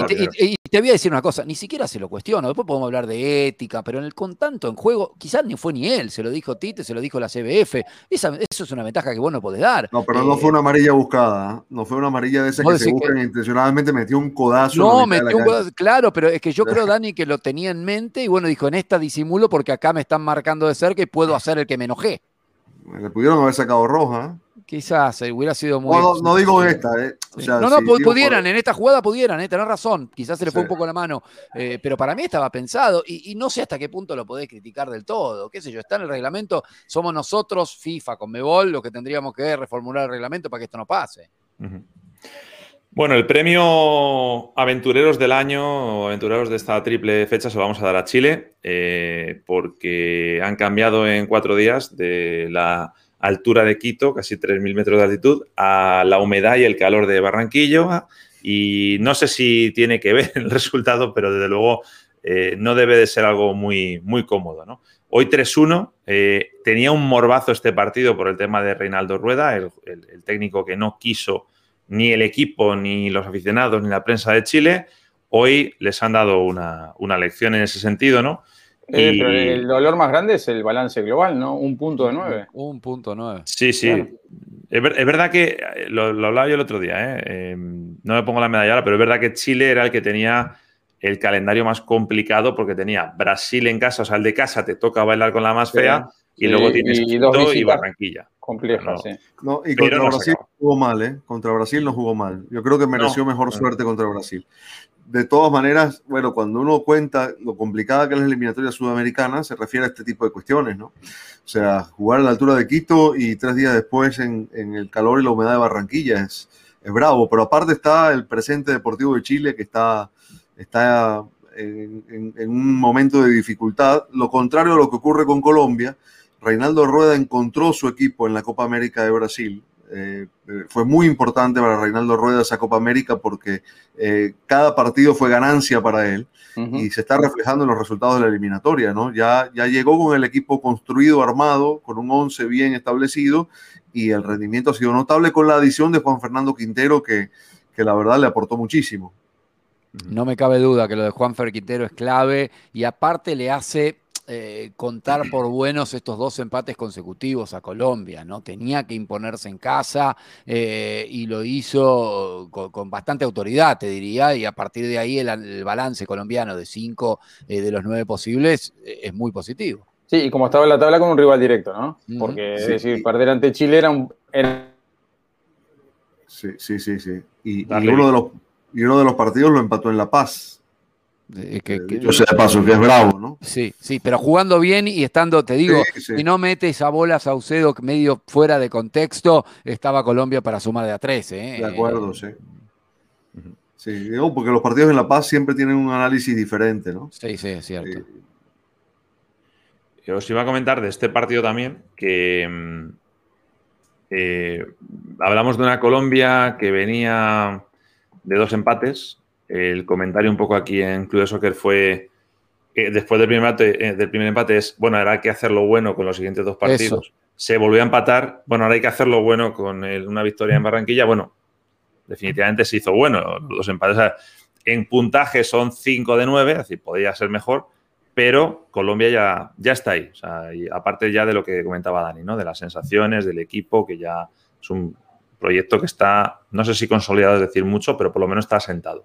S3: Ah, y, te voy a decir una cosa, ni siquiera se lo cuestiono, después podemos hablar de ética, pero en el con tanto en juego, quizás ni fue ni él, se lo dijo Tite, se lo dijo la CBF, eso es una ventaja que vos no podés dar.
S4: No, pero no fue una amarilla buscada, ¿eh? no fue una amarilla de esa que se buscan intencionalmente, metió un codazo. No, metió un codazo,
S3: claro, pero es que yo creo, Dani, que lo tenía en mente y bueno, dijo, en esta disimulo porque acá me están marcando de cerca y puedo hacer el que me enojé.
S4: Le pudieron haber sacado roja.
S3: Quizás eh, hubiera sido muy.
S4: No, digo esta, ¿eh?
S3: no, no, pudieran, en esta jugada pudieran, ¿eh? tenés razón. Quizás se le fue un poco la mano. Eh, pero para mí estaba pensado y, no sé hasta qué punto lo podés criticar del todo. ¿Qué sé yo? Está en el reglamento. Somos nosotros, FIFA, con Mebol, los que tendríamos que reformular el reglamento para que esto no pase.
S1: Bueno, el premio Aventureros del Año, Aventureros de esta triple fecha, se lo vamos a dar a Chile, porque han cambiado en cuatro días de la altura de Quito, casi 3.000 metros de altitud, a la humedad y el calor de Barranquillo. Y no sé si tiene que ver el resultado, pero desde luego eh, no debe de ser algo muy, muy cómodo. ¿no? Hoy 3-1, eh, tenía un morbazo este partido por el tema de Reinaldo Rueda, el, técnico que no quiso ni el equipo, ni los aficionados, ni la prensa de Chile. Hoy les han dado una, una lección en ese sentido, ¿no?
S2: Eh, el dolor más grande es el balance global, ¿no? Un punto de nueve.
S3: Un punto nueve.
S1: Sí, sí. Es, verdad que, eh, lo, hablaba yo el otro día, ¿eh? no me pongo la medalla ahora, pero es verdad que Chile era el que tenía el calendario más complicado porque tenía Brasil en casa, o sea, el de casa te toca bailar con la más fea y luego tienes y, y Barranquilla.
S2: Compleja, sí.
S4: y contra Brasil no jugó mal, ¿eh? Contra Brasil no jugó mal. Yo creo que mereció mejor suerte contra Brasil de todas maneras, bueno, cuando uno cuenta lo complicada que es la eliminatoria sudamericana, se refiere a este tipo de cuestiones, ¿no? O sea, jugar a la altura de Quito y tres días después en, el calor y la humedad de Barranquilla es, es, bravo. Pero aparte está el presente deportivo de Chile que está, está en, en un momento de dificultad. Lo contrario a lo que ocurre con Colombia, Reinaldo Rueda encontró su equipo en la Copa América de Brasil eh, fue muy importante para Reinaldo Rueda esa Copa América porque eh, cada partido fue ganancia para él y se está reflejando en los resultados de la eliminatoria, ¿no? Ya, ya llegó con el equipo construido, armado, con un 11 bien establecido y el rendimiento ha sido notable con la adición de Juan Fernando Quintero que, que la verdad le aportó muchísimo.
S3: No me cabe duda que lo de Juan Fer Quintero es clave y aparte le hace eh, contar por buenos estos dos empates consecutivos a Colombia, ¿no? Tenía que imponerse en casa eh, y lo hizo con, bastante autoridad, te diría, y a partir de ahí el, balance colombiano de cinco eh, de los nueve posibles es muy positivo.
S2: Sí, y como estaba en la tabla con un rival directo, ¿no? Porque, es decir, perder ante Chile era un...
S4: Sí, sí, sí, sí. Y, uno de los, y uno de los partidos lo empató en La Paz.
S3: Eh, que,
S4: Yo sé de paso que es bravo, ¿no?
S3: Sí, sí, pero jugando bien y estando, te digo, si no mete esa bola Saucedo medio fuera de contexto, estaba Colombia para sumar de a 13.
S4: ¿eh? De acuerdo, sí. Sí, digo, porque los partidos en La Paz siempre tienen un análisis diferente, ¿no?
S3: Sí, sí, es cierto.
S1: Yo os iba a comentar de este partido también que mm, eh, hablamos de una Colombia que venía de dos empates el comentario un poco aquí en Club de Soccer fue que después del primer, empate, eh, del primer empate es, bueno, ahora hay que hacerlo bueno con los siguientes dos partidos. Se volvió a empatar, bueno, ahora hay que hacerlo bueno con una victoria en Barranquilla. Bueno, definitivamente se hizo bueno. Los empates en puntaje son 5 de 9, es decir, podría ser mejor, pero Colombia ya, ya está ahí. aparte ya de lo que comentaba Dani, ¿no? De las sensaciones, del equipo, que ya es un proyecto que está, no sé si consolidado es decir mucho, pero por lo menos está asentado.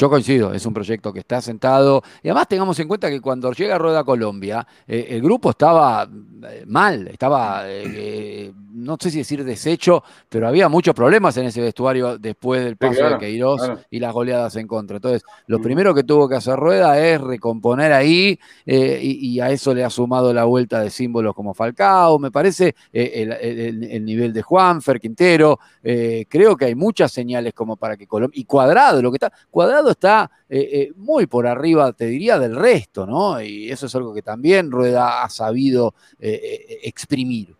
S3: Yo coincido, es un proyecto que está sentado. Y además tengamos en cuenta que cuando llega Rueda Colombia, eh, el grupo estaba eh, mal, estaba, eh, no sé si decir deshecho, pero había muchos problemas en ese vestuario después del paso de Queiroz y las goleadas en contra. Entonces, lo primero que tuvo que hacer Rueda es recomponer ahí y, a eso le ha sumado la vuelta de símbolos como Falcao, me parece, el, nivel de Juanfer, Quintero. creo que hay muchas señales como para que Colombia. Y Cuadrado, lo que está. Cuadrado está eh, eh, muy por arriba, te diría, del resto, ¿no? Y eso es algo que también Rueda ha sabido eh, exprimir.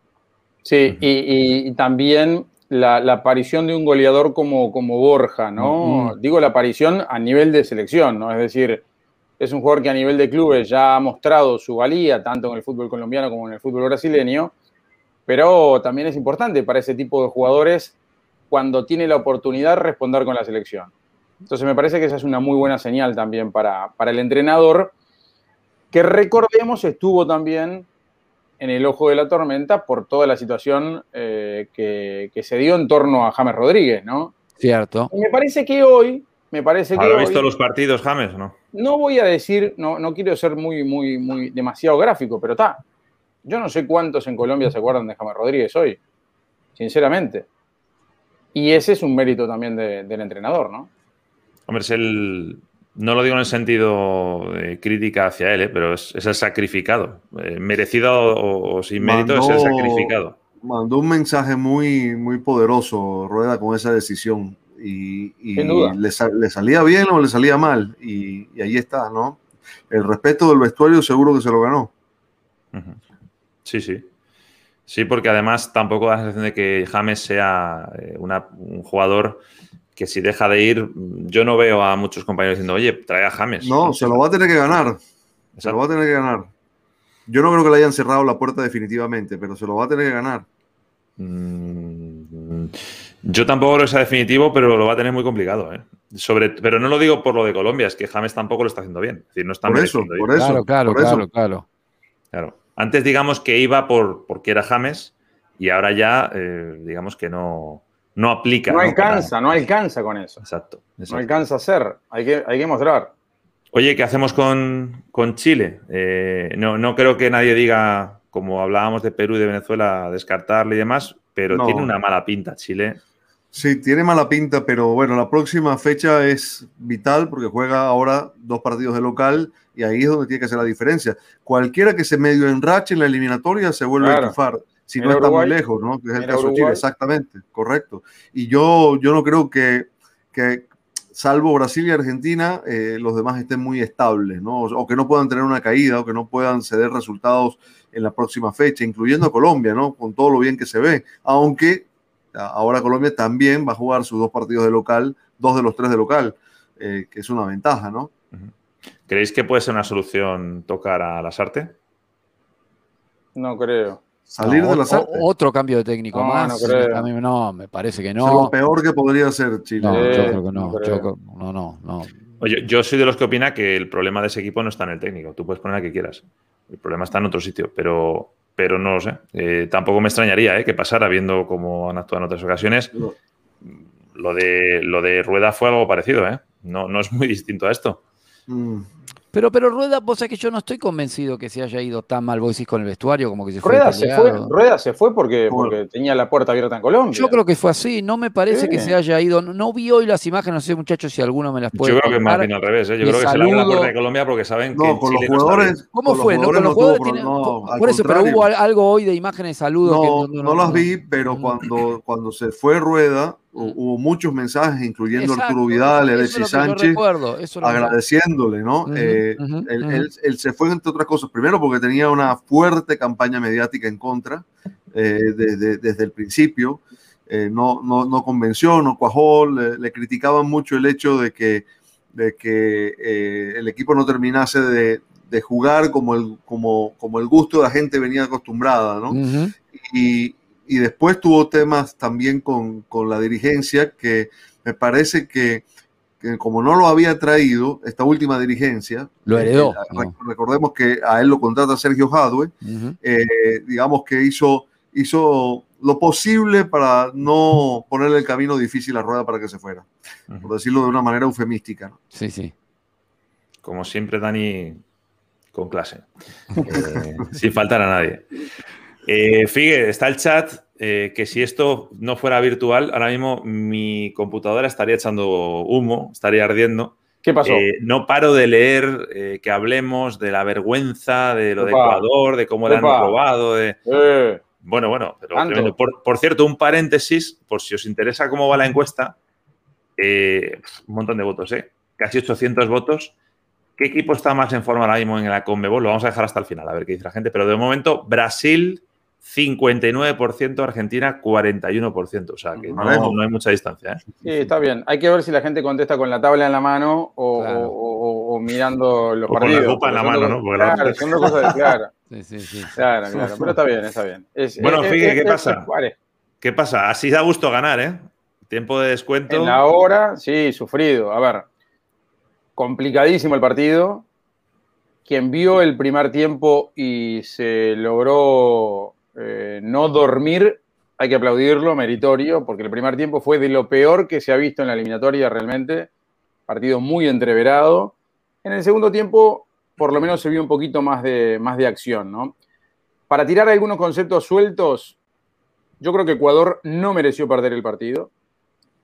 S2: Sí, y, también la, aparición de un goleador como, como Borja, ¿no? Digo la aparición a nivel de selección, ¿no? Es decir, es un jugador que a nivel de clubes ya ha mostrado su valía, tanto en el fútbol colombiano como en el fútbol brasileño, pero también es importante para ese tipo de jugadores cuando tiene la oportunidad responder con la selección. Entonces me parece que esa es una muy buena señal también para, para el entrenador, que recordemos estuvo también en el ojo de la tormenta por toda la situación eh, que, se dio en torno a James Rodríguez, ¿no?
S3: Cierto.
S2: me parece que hoy, me parece que
S1: ¿Ha visto los partidos James no?
S2: No voy a decir, no, no quiero ser muy, muy, muy demasiado gráfico, pero está. Yo no sé cuántos en Colombia se acuerdan de James Rodríguez hoy, sinceramente. Y ese es un mérito también del entrenador, ¿no?
S1: Hombre, es el, no lo digo en el sentido de crítica hacia él, ¿eh? pero es, el sacrificado. Eh, merecido o, sin mérito es el sacrificado.
S4: Mandó un mensaje muy, muy poderoso, Rueda, con esa decisión. Y, le, salía bien o le salía mal. Y, ahí está, ¿no? El respeto del vestuario seguro que se lo ganó.
S1: Sí, sí. Sí, porque además tampoco da la sensación de que James sea eh, un jugador que si deja de ir, yo no veo a muchos compañeros diciendo, oye, trae a James.
S4: No, se lo va a tener que ganar. Se lo va a tener que ganar. Yo no creo que le hayan cerrado la puerta definitivamente, pero se lo va a tener que ganar.
S1: Mm, yo tampoco creo que sea definitivo, pero lo va a tener muy complicado. ¿eh? Sobre, pero no lo digo por lo de Colombia, es que James tampoco lo está haciendo bien. Es decir, no está
S4: por eso, por eso,
S3: claro, claro, claro,
S1: claro, Antes digamos que iba por porque era James y ahora ya eh, digamos que no, no aplica.
S2: No, alcanza, no alcanza con eso.
S1: Exacto,
S2: No alcanza a ser, hay que, hay que mostrar.
S1: Oye, ¿qué hacemos con, Chile? Eh, no, no creo que nadie diga, como hablábamos de Perú y de Venezuela, descartarle y demás, pero tiene una mala pinta Chile.
S4: Sí, tiene mala pinta, pero bueno, la próxima fecha es vital porque juega ahora dos partidos de local y ahí es donde tiene que hacer la diferencia. Cualquiera que se medio enrache en la eliminatoria se vuelve a enchufar si no está muy lejos, ¿no? Que es el caso de Chile, exactamente, correcto. Y yo, yo no creo que, que salvo Brasil y Argentina, eh, los demás estén muy estables, ¿no? O, que no puedan tener una caída o que no puedan ceder resultados en la próxima fecha, incluyendo a Colombia, ¿no? Con todo lo bien que se ve. Aunque ahora Colombia también va a jugar sus dos partidos de local, dos de los tres de local, eh, que es una ventaja, ¿no?
S1: ¿Creéis que puede ser una solución tocar a las artes?
S2: No creo.
S4: Salir de las artes.
S3: Otro cambio de técnico más. No, me parece que no. Es
S4: lo peor que podría ser Chile.
S3: No, yo creo que no. no, no, no.
S1: Oye, yo soy de los que opina que el problema de ese equipo no está en el técnico. Tú puedes poner a que quieras. El problema está en otro sitio, pero, pero no lo sé. Eh, tampoco me extrañaría eh, que pasara viendo cómo han actuado en otras ocasiones. Lo, de, lo de Rueda fue algo parecido, ¿eh? No, no es muy distinto a esto.
S3: Mm. Pero, pero Rueda, vos sabés que yo no estoy convencido que se haya ido tan mal, vos decís, con el vestuario, como que se
S2: fue. Rueda se fue, Rueda se fue porque, porque tenía la puerta abierta en Colombia.
S3: Yo creo que fue así, no me parece que se haya ido. No, vi hoy las imágenes, no sé, muchachos, si alguno me las puede
S1: Yo creo que más bien al revés, ¿eh? yo creo que se le abre la puerta de Colombia porque saben que
S4: con los jugadores,
S3: ¿Cómo fue? Con los jugadores por eso, pero hubo algo hoy de imágenes de saludos.
S4: No, no, las vi, pero cuando, cuando se fue Rueda, hubo muchos mensajes, incluyendo Arturo Vidal, Alexis Sánchez, agradeciéndole, ¿no? Eh, él, se fue entre otras cosas, primero porque tenía una fuerte campaña mediática en contra eh, desde, el principio, eh, no, no, no, convenció, no cuajó, le, criticaban mucho el hecho de que, de que el equipo no terminase de, de, jugar como el, como, como el gusto de la gente venía acostumbrada, ¿no? y, y después tuvo temas también con, con la dirigencia que me parece que, como no lo había traído, esta última dirigencia,
S3: lo heredó.
S4: Eh, recordemos que a él lo contrata Sergio Jadwe, eh, digamos que hizo, hizo lo posible para no ponerle el camino difícil a Rueda para que se fuera, por decirlo de una manera eufemística.
S3: Sí, sí.
S1: Como siempre, Dani, con clase, eh, sin faltar a nadie. Eh, Figue, está el chat, eh, que si esto no fuera virtual, ahora mismo mi computadora estaría echando humo, estaría ardiendo.
S2: ¿Qué pasó?
S1: Eh, no paro de leer eh, que hablemos de la vergüenza, de lo de Ecuador, de cómo le han robado. De... Bueno, bueno, pero por, cierto, un paréntesis, por si os interesa cómo va la encuesta, un montón de votos, ¿eh? Casi 800 votos. ¿Qué equipo está más en forma ahora mismo en la Conmebol? Lo vamos a dejar hasta el final, a ver qué dice la gente. Pero de momento, Brasil, 59%, Argentina 41%. O sea que no, hay mucha distancia. ¿eh?
S2: Sí, está bien. Hay que ver si la gente contesta con la tabla en la mano o, mirando los partidos.
S1: Con la copa en la mano, ¿no?
S2: claro, son dos cosas de claro. Sí, sí, sí. Claro, claro. Pero está bien, está bien.
S1: bueno, fíjate, ¿qué pasa? ¿Qué pasa? Así da gusto ganar, ¿eh? Tiempo de descuento.
S2: En la hora, sí, sufrido. A ver, complicadísimo el partido. Quien vio el primer tiempo y se logró eh, no dormir, hay que aplaudirlo, meritorio, porque el primer tiempo fue de lo peor que se ha visto en la eliminatoria realmente. Partido muy entreverado. En el segundo tiempo, por lo menos se vio un poquito más de, más de acción, ¿no? Para tirar algunos conceptos sueltos, yo creo que Ecuador no mereció perder el partido,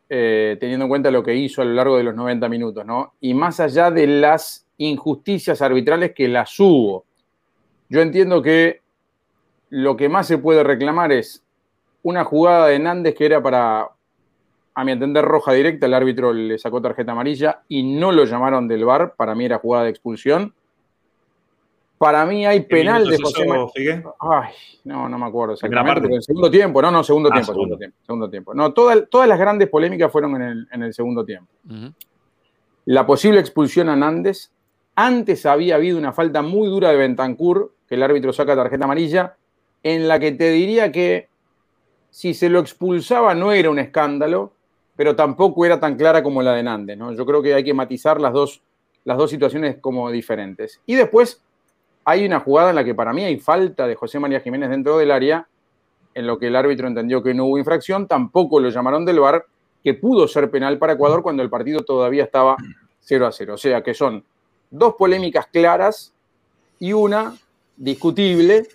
S2: eh, teniendo en cuenta lo que hizo a lo largo de los 90 minutos, ¿no? Y más allá de las injusticias arbitrales que las hubo, yo entiendo que lo que más se puede reclamar es una jugada de Nández que era para, a mi entender, roja directa, el árbitro le sacó tarjeta amarilla y no lo llamaron del VAR, para mí era jugada de expulsión para mí hay penal de José María. Ay, no, no me acuerdo en segundo tiempo, no, no, segundo ah, tiempo, segundo. tiempo, segundo tiempo. No, todas las grandes polémicas fueron en el, segundo tiempo. La posible expulsión a Nández. Antes había habido una falta muy dura de Bentancur, que el árbitro saca tarjeta amarilla, en la que te diría que si se lo expulsaba no era un escándalo, pero tampoco era tan clara como la de Nández. ¿no? Yo creo que hay que matizar las dos, las dos situaciones como diferentes. Y después hay una jugada en la que para mí hay falta de José María Jiménez dentro del área, en lo que el árbitro entendió que no hubo infracción, tampoco lo llamaron del VAR, que pudo ser penal para Ecuador cuando el partido todavía estaba 0 a 0. O sea que son dos polémicas claras y una discutible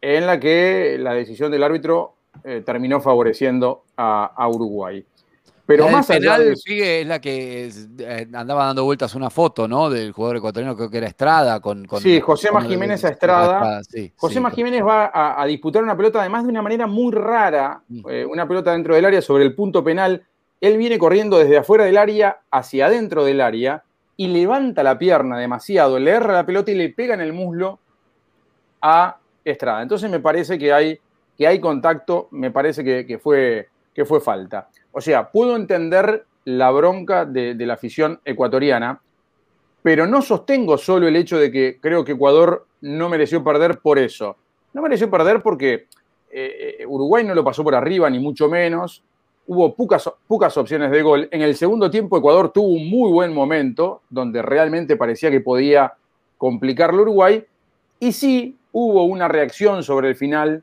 S2: en la que la decisión del árbitro eh, terminó favoreciendo a Uruguay. Pero más
S3: penal, sigue, es la que eh, andaba dando vueltas una foto, ¿no? Del jugador ecuatoriano, creo que era Estrada. Con,
S2: sí, José Jiménez a Estrada. José Jiménez va a, disputar una pelota, además de una manera muy rara, mm. eh, una pelota dentro del área sobre el punto penal. Él viene corriendo desde afuera del área hacia adentro del área y levanta la pierna demasiado, le erra la pelota y le pega en el muslo a Estrada. Entonces me parece que hay, que hay contacto, me parece que, fue, que fue falta. O sea, puedo entender la bronca de, la afición ecuatoriana, pero no sostengo solo el hecho de que creo que Ecuador no mereció perder por eso. No mereció perder porque eh, eh, Uruguay no lo pasó por arriba, ni mucho menos. Hubo pocas, pocas opciones de gol. En el segundo tiempo Ecuador tuvo un muy buen momento, donde realmente parecía que podía complicarlo Uruguay. Y sí hubo una reacción sobre el final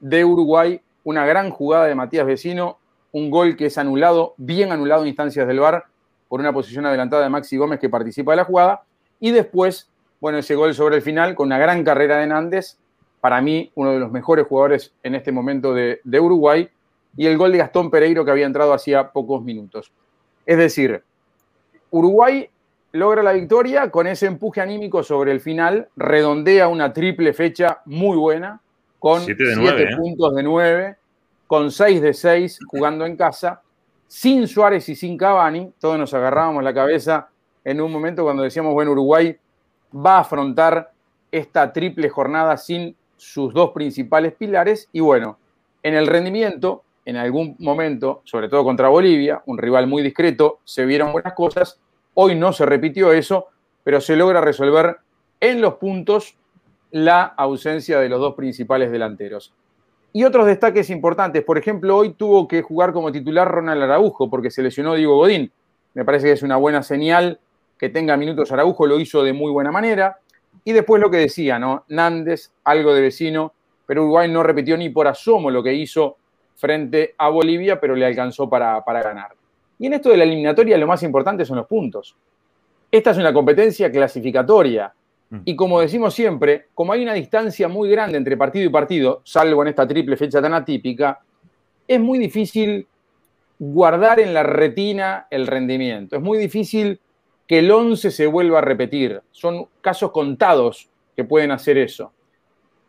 S2: de Uruguay, una gran jugada de Matías Vecino un gol que es anulado, bien anulado en instancias del VAR, por una posición adelantada de Maxi Gómez que participa de la jugada. Y después, bueno, ese gol sobre el final con una gran carrera de Nández, para mí uno de los mejores jugadores en este momento de, Uruguay, y el gol de Gastón Pereiro que había entrado hacía pocos minutos. Es decir, Uruguay logra la victoria con ese empuje anímico sobre el final, redondea una triple fecha muy buena, con siete, ¿eh? puntos de nueve con 6 de 6 jugando en casa, sin Suárez y sin Cavani, todos nos agarrábamos la cabeza en un momento cuando decíamos, bueno, Uruguay va a afrontar esta triple jornada sin sus dos principales pilares y bueno, en el rendimiento, en algún momento, sobre todo contra Bolivia, un rival muy discreto, se vieron buenas cosas, hoy no se repitió eso, pero se logra resolver en los puntos la ausencia de los dos principales delanteros. Y otros destaques importantes, por ejemplo, hoy tuvo que jugar como titular Ronald Araujo porque se lesionó Diego Godín. Me parece que es una buena señal que tenga minutos Araujo, lo hizo de muy buena manera. Y después lo que decía, ¿no? Nández, algo de vecino, pero Uruguay no repitió ni por asomo lo que hizo frente a Bolivia, pero le alcanzó para, para ganar. Y en esto de la eliminatoria lo más importante son los puntos. Esta es una competencia clasificatoria. Mm. Y como decimos siempre, como hay una distancia muy grande entre partido y partido, salvo en esta triple fecha tan atípica, es muy difícil guardar en la retina el rendimiento. Es muy difícil que el 11 se vuelva a repetir. Son casos contados que pueden hacer eso.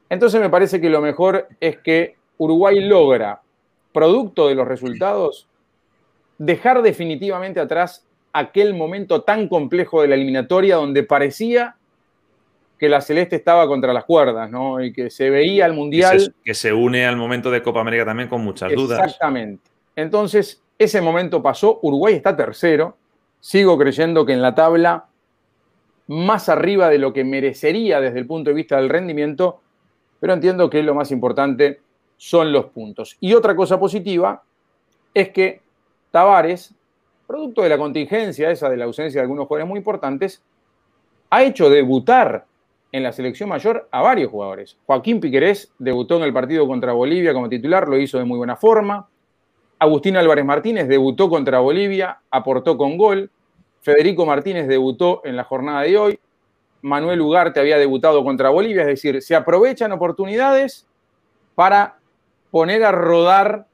S2: Entonces me parece que lo mejor es que Uruguay logra, producto de los resultados, dejar definitivamente atrás aquel momento tan complejo de la eliminatoria donde parecía que la Celeste estaba contra las cuerdas, ¿no? Y que se veía al Mundial.
S1: Que se, une al momento de Copa América también con muchas dudas.
S2: Exactamente. Entonces, ese momento pasó. Uruguay está tercero. Sigo creyendo que en la tabla, más arriba de lo que merecería desde el punto de vista del rendimiento, pero entiendo que lo más importante son los puntos. Y otra cosa positiva es que Tavares, producto de la contingencia esa de la ausencia de algunos jugadores muy importantes, ha hecho debutar en la selección mayor a varios jugadores. Joaquín Piquerés debutó en el partido contra Bolivia como titular, lo hizo de muy buena forma. Agustín Álvarez Martínez debutó contra Bolivia, aportó con gol. Federico Martínez debutó en la jornada de hoy. Manuel Ugarte había debutado contra Bolivia, es decir, se aprovechan oportunidades para poner a rodar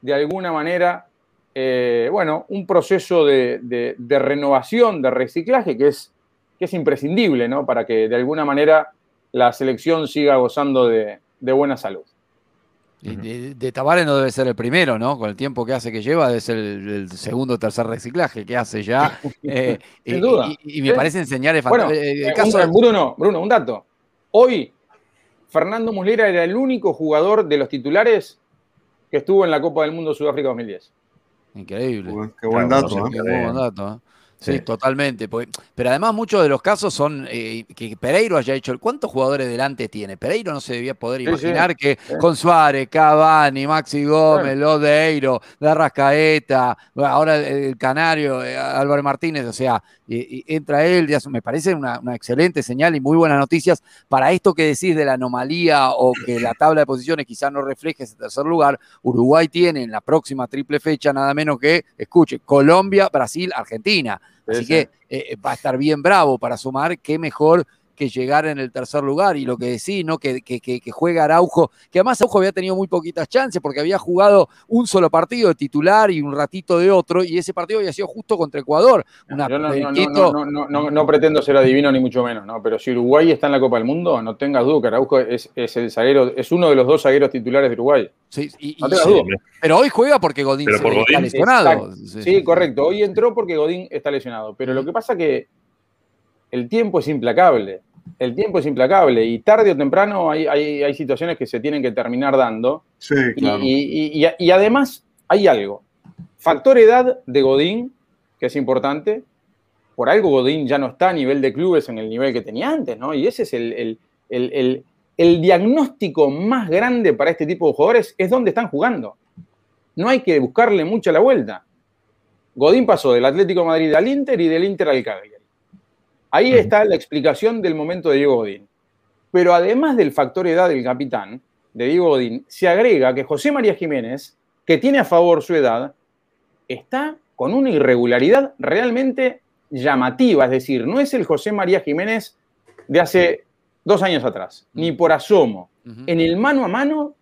S2: de alguna manera, eh, bueno, un proceso de, renovación, de reciclaje que es, que es imprescindible, ¿no? Para que de alguna manera la selección siga gozando de buena salud.
S3: De, de, Tavares no debe ser el primero, ¿no? Con el tiempo que hace que lleva, debe ser el, segundo o tercer reciclaje que hace ya.
S2: Eh, Sin duda.
S3: Y, me parece enseñar el,
S2: bueno, el eh, caso Bruno, Bruno, un dato. Hoy, Fernando Muslera era el único jugador de los titulares que estuvo en la Copa del Mundo Sudáfrica 2010.
S3: Increíble.
S4: Qué buen dato.
S3: Qué buen dato. Sí, totalmente. pero además muchos de los casos son eh, que Pereiro haya hecho. ¿Cuántos jugadores delante tiene? Pereiro no se debía poder imaginar que con Suárez, Cavani, Maxi Gómez, Lodeiro, Darrascaeta, ahora el, Canario, eh, Álvaro Martínez, o sea, entra él, me parece una, excelente señal y muy buenas noticias para esto que decís de la anomalía o que la tabla de posiciones quizás no refleje ese tercer lugar. Uruguay tiene en la próxima triple fecha nada menos que, escuche, Colombia, Brasil, Argentina. Así que eh, va a estar bien bravo para sumar, qué mejor que llegar en el tercer lugar. Y lo que decís, ¿no? Que, que, que, juega Araujo, que además Araujo había tenido muy poquitas chances porque había jugado un solo partido de titular y un ratito de otro, y ese partido había sido justo contra Ecuador.
S2: No, no, pretendo ser adivino ni mucho menos, ¿no? Pero si Uruguay está en la Copa del Mundo, no tengas duda que Araujo es, el zaguero, es uno de los dos zagueros titulares de Uruguay.
S3: Sí, y, Pero hoy juega porque Godín, está lesionado.
S2: Sí, correcto. Hoy entró porque Godín está lesionado. Pero lo que pasa que el tiempo es implacable. El tiempo es implacable y tarde o temprano hay, situaciones que se tienen que terminar dando.
S4: Sí, claro.
S2: Y, además hay algo. Factor edad de Godín, que es importante. Por algo Godín ya no está a nivel de clubes en el nivel que tenía antes, ¿no? Y ese es el, el diagnóstico más grande para este tipo de jugadores, es dónde están jugando. No hay que buscarle mucho la vuelta. Godín pasó del Atlético de Madrid al Inter y del Inter al Cagliari. Ahí está la explicación del momento de Diego Godín. Pero además del factor edad del capitán, de Diego Godín, se agrega que José María Jiménez, que tiene a favor su edad, está con una irregularidad realmente llamativa. Es decir, no es el José María Jiménez de hace dos años atrás, ni por asomo. En el mano a mano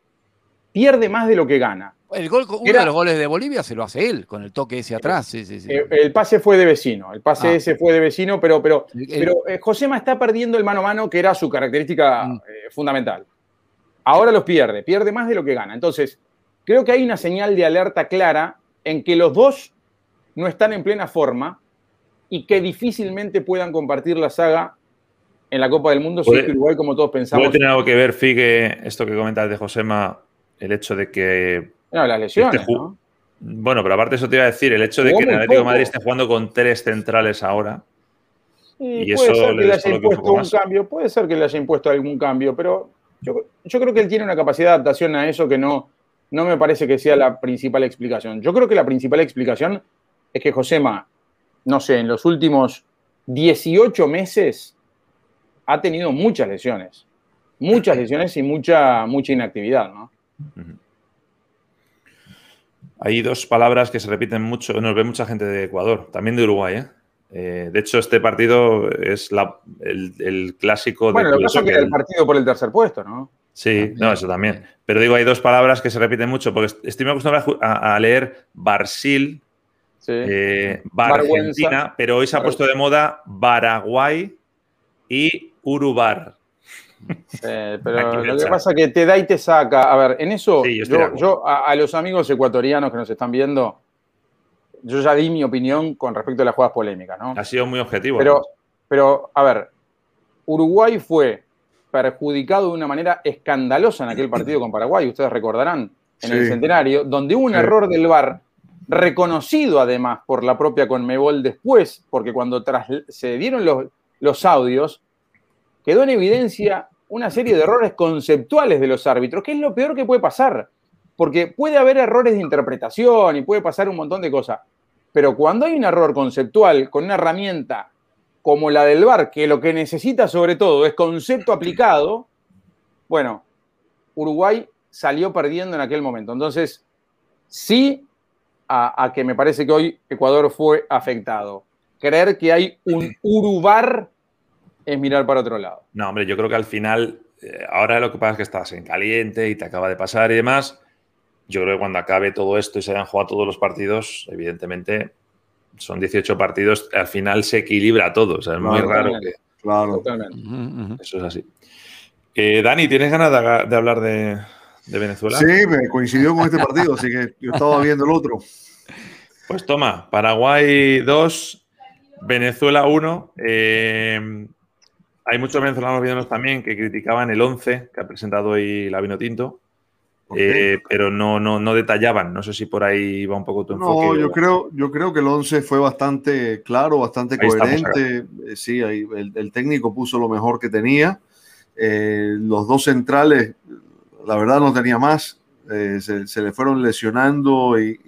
S2: pierde más de lo que gana.
S3: El gol, uno de los goles de Bolivia se lo hace él, con el toque ese atrás.
S2: Eh, el, pase fue de vecino, el pase ah. ese fue de vecino, pero, pero, pero eh, Josema está perdiendo el mano a mano, que era su característica mm. eh, fundamental. Ahora los pierde, pierde más de lo que gana. Entonces, creo que hay una señal de alerta clara en que los dos no están en plena forma y que difícilmente puedan compartir la saga en la Copa del Mundo si Uruguay, como todos pensamos.
S1: ¿Puede tener algo que ver, Figue, esto que comentas de Josema, el hecho de que
S2: no, las lesiones,
S1: Bueno, pero aparte eso te iba a decir, el hecho de que el Atlético de Madrid esté jugando con tres centrales ahora.
S2: y eso ser que le haya impuesto un, cambio, puede ser que le haya impuesto algún cambio, pero yo, creo que él tiene una capacidad de adaptación a eso que no, no me parece que sea la principal explicación. Yo creo que la principal explicación es que Josema, no sé, en los últimos 18 meses ha tenido muchas lesiones. Muchas lesiones y mucha, mucha inactividad, ¿no?
S1: Hay dos palabras que se repiten mucho, nos ve mucha gente de Ecuador, también de Uruguay. ¿eh? eh de hecho, este partido es el, clásico
S2: bueno,
S1: de.
S2: Bueno, lo que pasa es que el partido por el tercer puesto, ¿no?
S1: Sí, no, eso también. Pero digo, hay dos palabras que se repiten mucho, porque estoy muy acostumbrado a, leer Barsil, sí. Eh, Argentina, pero hoy se ha puesto de moda Paraguay y Urubar.
S2: Eh, pero lo que pasa es que te da y te saca. A ver, en eso, yo, a, los amigos ecuatorianos que nos están viendo, yo ya di mi opinión con respecto a las jugadas polémicas, ¿no?
S1: Ha sido muy objetivo.
S2: Pero, pero a ver, Uruguay fue perjudicado de una manera escandalosa en aquel partido con Paraguay, ustedes recordarán, en el centenario, donde hubo un error del VAR reconocido además por la propia Conmebol después, porque cuando se dieron los, los audios, quedó en evidencia una serie de errores conceptuales de los árbitros, que es lo peor que puede pasar. porque puede haber errores de interpretación y puede pasar un montón de cosas. Pero cuando hay un error conceptual con una herramienta como la del VAR, que lo que necesita sobre todo es concepto aplicado, bueno, Uruguay salió perdiendo en aquel momento. Entonces, sí a, que me parece que hoy Ecuador fue afectado. Creer que hay un Urubar es mirar para otro lado.
S1: No, hombre, yo creo que al final, eh, ahora lo que pasa es que estás en caliente y te acaba de pasar y demás. Yo creo que cuando acabe todo esto y se hayan jugado todos los partidos, evidentemente son 18 partidos, al final se equilibra todo. O sea, es muy raro que.
S2: Claro.
S1: Totalmente. Eso es así. Eh, Dani, ¿tienes ganas de, hablar de, Venezuela?
S4: Sí, me coincidió con este partido, así que yo estaba viendo el otro.
S1: Pues toma, Paraguay 2, Venezuela 1. Eh, hay muchos venezolanos viéndonos también que criticaban el 11 que ha presentado hoy la Tinto. Eh, pero no, no, no detallaban. No sé si por ahí va un poco tu enfoque.
S4: No, yo creo, yo creo que el 11 fue bastante claro, bastante coherente. Eh, sí, ahí, el, técnico puso lo mejor que tenía. Eh, los dos centrales, la verdad, no tenía más. Se, le fueron lesionando y,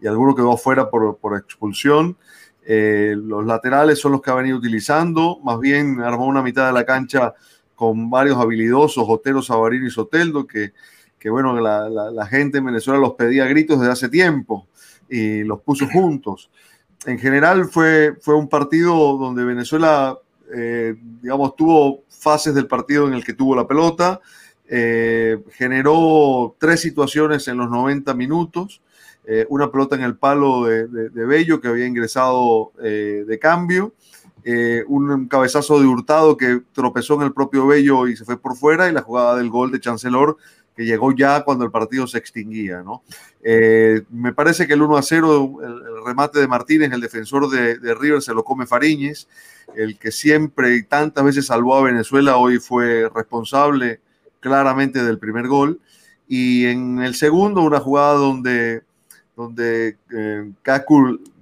S4: y, alguno quedó afuera por, por expulsión. Los laterales son los que ha venido utilizando. Más bien armó una mitad de la cancha con varios habilidosos, Otero, Sabarín y Soteldo, que que bueno, la, la, gente en Venezuela los pedía a gritos desde hace tiempo y los puso juntos. En general fue, fue un partido donde Venezuela, eh, digamos, tuvo fases del partido en el que tuvo la pelota, eh, generó tres situaciones en los 90 minutos, eh, una pelota en el palo de, de, Bello que había ingresado de cambio, un cabezazo de Hurtado que tropezó en el propio Bello y se fue por fuera y la jugada del gol de Chancellor que llegó ya cuando el partido se extinguía. ¿no? Eh, me parece que el 1 a 0, el, remate de Martínez, el defensor de, River, se lo come Fariñez, el que siempre y tantas veces salvó a Venezuela, hoy fue responsable claramente del primer gol. Y en el segundo, una jugada donde, donde eh,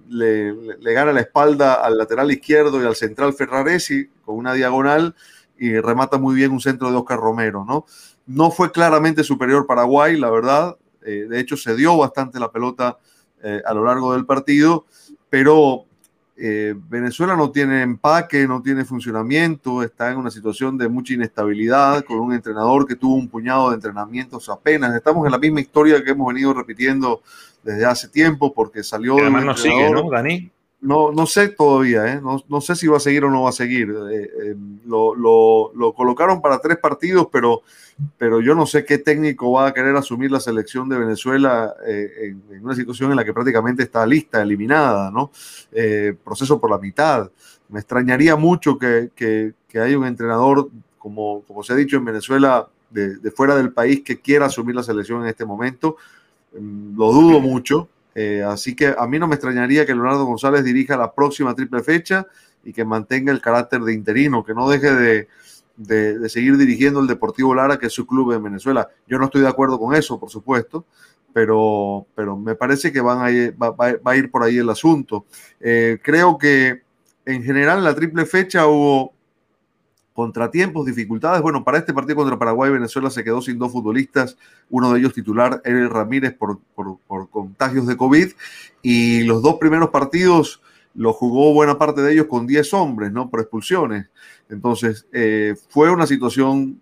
S4: le, le, gana la espalda al lateral izquierdo y al central Ferraresi con una diagonal y remata muy bien un centro de Oscar Romero, ¿no? No fue claramente superior Paraguay, la verdad. Eh, de hecho, se dio bastante la pelota eh, a lo largo del partido, pero eh, Venezuela no tiene empaque, no tiene funcionamiento, está en una situación de mucha inestabilidad, con un entrenador que tuvo un puñado de entrenamientos apenas. Estamos en la misma historia que hemos venido repitiendo desde hace tiempo, porque salió.
S1: Además no sigue, ¿no, Dani?
S4: No, no sé todavía, ¿eh? no, no, sé si va a seguir o no va a seguir. Eh, eh, lo, lo, lo, colocaron para tres partidos, pero, pero yo no sé qué técnico va a querer asumir la selección de Venezuela en, una situación en la que prácticamente está lista, eliminada, ¿no? proceso por la mitad. Me extrañaría mucho que, que, que haya un entrenador, como, como se ha dicho en Venezuela, de, de fuera del país que quiera asumir la selección en este momento. Mm, lo dudo mucho. Eh, así que a mí no me extrañaría que Leonardo González dirija la próxima triple fecha y que mantenga el carácter de interino, que no deje de, de, seguir dirigiendo el Deportivo Lara, que es su club en Venezuela. Yo no estoy de acuerdo con eso, por supuesto, pero, pero me parece que van a va, a ir por ahí el asunto. Eh, creo que en general en la triple fecha hubo contratiempos, dificultades. Bueno, para este partido contra Paraguay, Venezuela se quedó sin dos futbolistas, uno de ellos titular, Eric Ramírez, por, contagios de COVID, y los dos primeros partidos lo jugó buena parte de ellos con 10 hombres, ¿no? Por expulsiones. Entonces, eh, fue una situación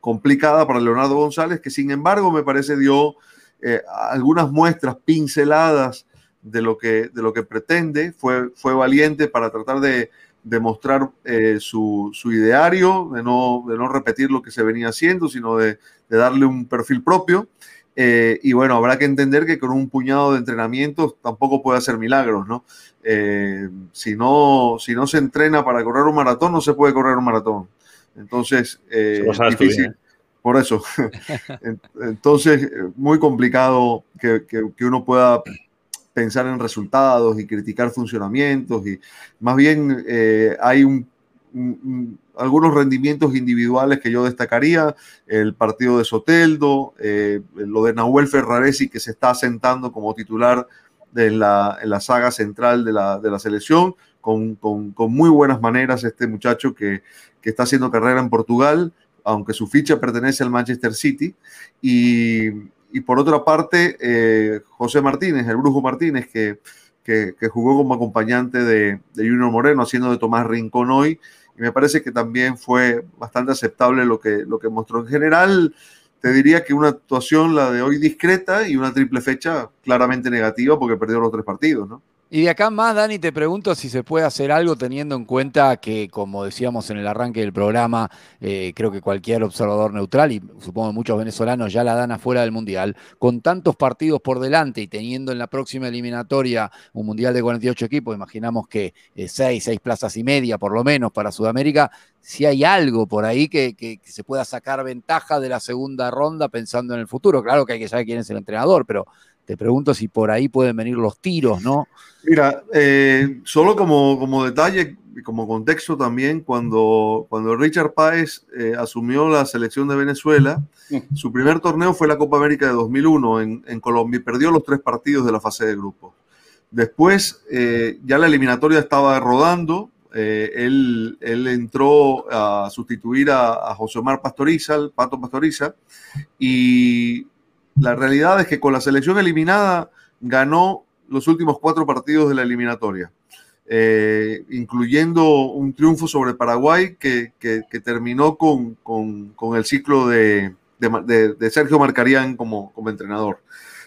S4: complicada para Leonardo González, que sin embargo me parece dio eh, algunas muestras pinceladas de lo que, de lo que pretende, fue, fue valiente para tratar de demostrar eh, su, su, ideario, de no, de no repetir lo que se venía haciendo, sino de, de darle un perfil propio. Eh, y bueno, habrá que entender que con un puñado de entrenamientos tampoco puede hacer milagros, ¿no? Eh, si ¿no? Si no se entrena para correr un maratón, no se puede correr un maratón. Entonces, es difícil. Por eso. Entonces, muy complicado que, que, que uno pueda pensar en resultados y criticar funcionamientos y más bien eh, hay un, algunos rendimientos individuales que yo destacaría, el partido de Soteldo, eh, lo de Nahuel Ferraresi que se está asentando como titular de la, en la saga central de la, de la selección, con, con, con, muy buenas maneras este muchacho que, que está haciendo carrera en Portugal, aunque su ficha pertenece al Manchester City, y, y por otra parte, eh, José Martínez, el Brujo Martínez, que, que, jugó como acompañante de, Junior Moreno, haciendo de Tomás Rincón hoy, y me parece que también fue bastante aceptable lo que, lo que mostró. En general, te diría que una actuación, la de hoy, discreta y una triple fecha claramente negativa porque perdió los tres partidos, ¿no?
S3: Y de acá más, Dani, te pregunto si se puede hacer algo teniendo en cuenta que, como decíamos en el arranque del programa, eh, creo que cualquier observador neutral, y supongo que muchos venezolanos ya la dan afuera del Mundial, con tantos partidos por delante y teniendo en la próxima eliminatoria un Mundial de 48 equipos, imaginamos que eh, seis, seis plazas y media por lo menos para Sudamérica, si hay algo por ahí que, que, se pueda sacar ventaja de la segunda ronda pensando en el futuro. Claro que hay que saber quién es el entrenador, pero te pregunto si por ahí pueden venir los tiros, ¿no?
S4: Mira, eh, solo como, como detalle y como contexto también, cuando, cuando Richard Páez eh, asumió la selección de Venezuela, su primer torneo fue la Copa América de 2001 en, en Colombia y perdió los tres partidos de la fase de grupo. Después, eh, ya la eliminatoria estaba rodando, él, él, entró a sustituir a, a, José Omar Pastoriza, el Pato Pastoriza, y la realidad es que con la selección eliminada ganó los últimos cuatro partidos de la eliminatoria, eh, incluyendo un triunfo sobre Paraguay que, terminó con, el ciclo de, Sergio Marcarián como, como entrenador.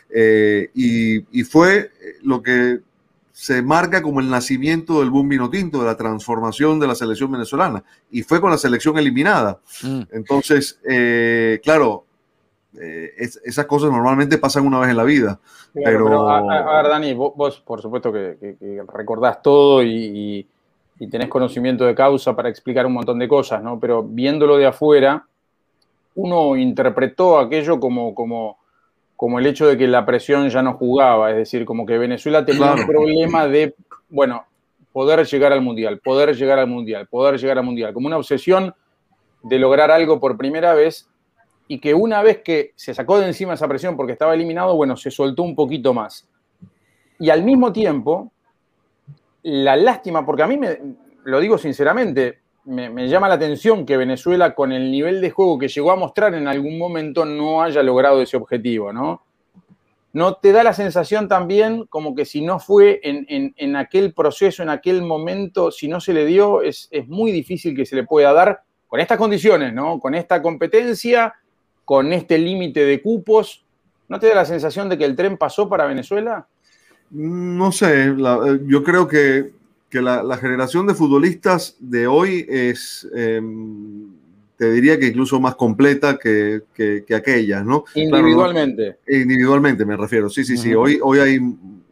S4: Eh, y, fue lo que se marca como el nacimiento del boom vino tinto, de la transformación de la selección venezolana. Y fue con la selección eliminada. Mm. Entonces, eh, claro, eh, esas cosas normalmente pasan una vez en la vida. pero...
S2: a, ver, Dani, vos, por supuesto que, recordás todo y, tenés conocimiento de causa para explicar un montón de cosas, ¿no? Pero viéndolo de afuera, uno interpretó aquello como, como, como el hecho de que la presión ya no jugaba, es decir, como que Venezuela tenía un problema de, bueno, poder llegar al Mundial, poder llegar al Mundial, poder llegar al Mundial, como una obsesión de lograr algo por primera vez y que una vez que se sacó de encima esa presión porque estaba eliminado, bueno, se soltó un poquito más. Y al mismo tiempo, la lástima, porque a mí me, lo digo sinceramente, me, llama la atención que Venezuela, con el nivel de juego que llegó a mostrar en algún momento, no haya logrado ese objetivo, ¿no? ¿No te da la sensación también como que si no fue en, aquel proceso, en aquel momento, si no se le dio, es, es muy difícil que se le pueda dar con estas condiciones, ¿no? Con esta competencia con este límite de cupos, ¿no te da la sensación de que el tren pasó para Venezuela?
S4: No sé, eh, yo creo que, la, generación de futbolistas de hoy es, em, te diría que incluso más completa que, que, aquellas, ¿no?
S2: Individualmente.
S4: individualmente me refiero, sí, sí, sí. Hoy, hoy hay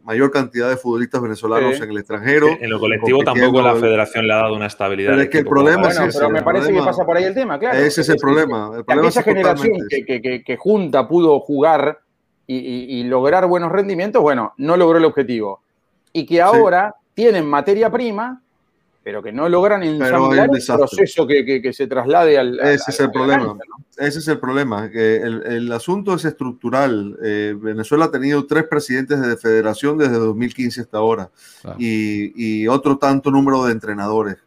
S4: mayor cantidad de futbolistas venezolanos en el extranjero.
S1: En lo colectivo tampoco la federación le ha dado una estabilidad.
S4: Pero es que el problema es
S2: Pero me parece que pasa por ahí el tema, claro.
S4: Ese es el problema. El problema
S2: aquella generación que, junta pudo jugar y, lograr buenos rendimientos, bueno, no logró el objetivo. Y que ahora tienen materia prima pero que no logran ensamblar el proceso que, se traslade al.
S4: Ese es el problema. Ese es el problema. El, el asunto es estructural. Eh, Venezuela ha tenido tres presidentes de federación desde 2015 hasta ahora y, y, otro tanto número de entrenadores.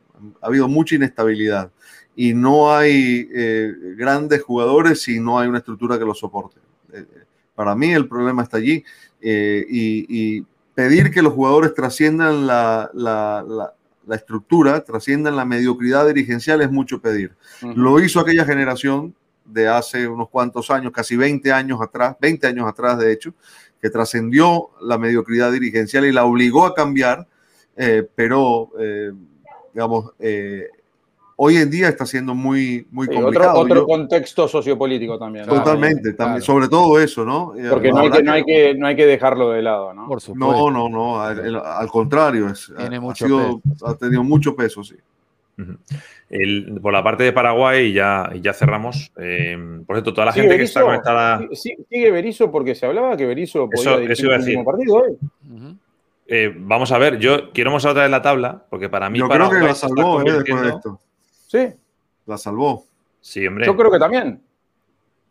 S4: Ha habido mucha inestabilidad y no hay eh, grandes jugadores si no hay una estructura que los soporte. Eh, para mí el problema está allí y, y, pedir que los jugadores trasciendan la, la la estructura, trasciendan la mediocridad dirigencial es mucho pedir. Lo hizo aquella generación de hace unos cuantos años, casi 20 años atrás, 20 años atrás de hecho, que trascendió la mediocridad dirigencial y la obligó a cambiar, eh, pero, eh, digamos, eh, hoy en día está siendo muy, muy complicado.
S2: Otro, contexto sociopolítico también.
S4: Totalmente, también, sobre todo eso, ¿no?
S2: Porque no hay que, no, hay que, no hay que dejarlo de lado, ¿no?
S4: Por supuesto. No, no, no, al, contrario, es, Tiene mucho ha, tenido mucho peso, sí.
S1: por la parte de Paraguay, ya, ya cerramos. Eh, por cierto, toda la gente que está conectada.
S2: Sigue Berizzo porque se hablaba que Berizzo podía eso, eso iba a decir. partido hoy.
S1: Eh, vamos a ver, yo quiero mostrar otra vez la tabla, porque para mí.
S4: Yo creo que la salvó eh, después de esto.
S2: Sí.
S4: La salvó.
S1: Sí, hombre.
S2: Yo creo que también.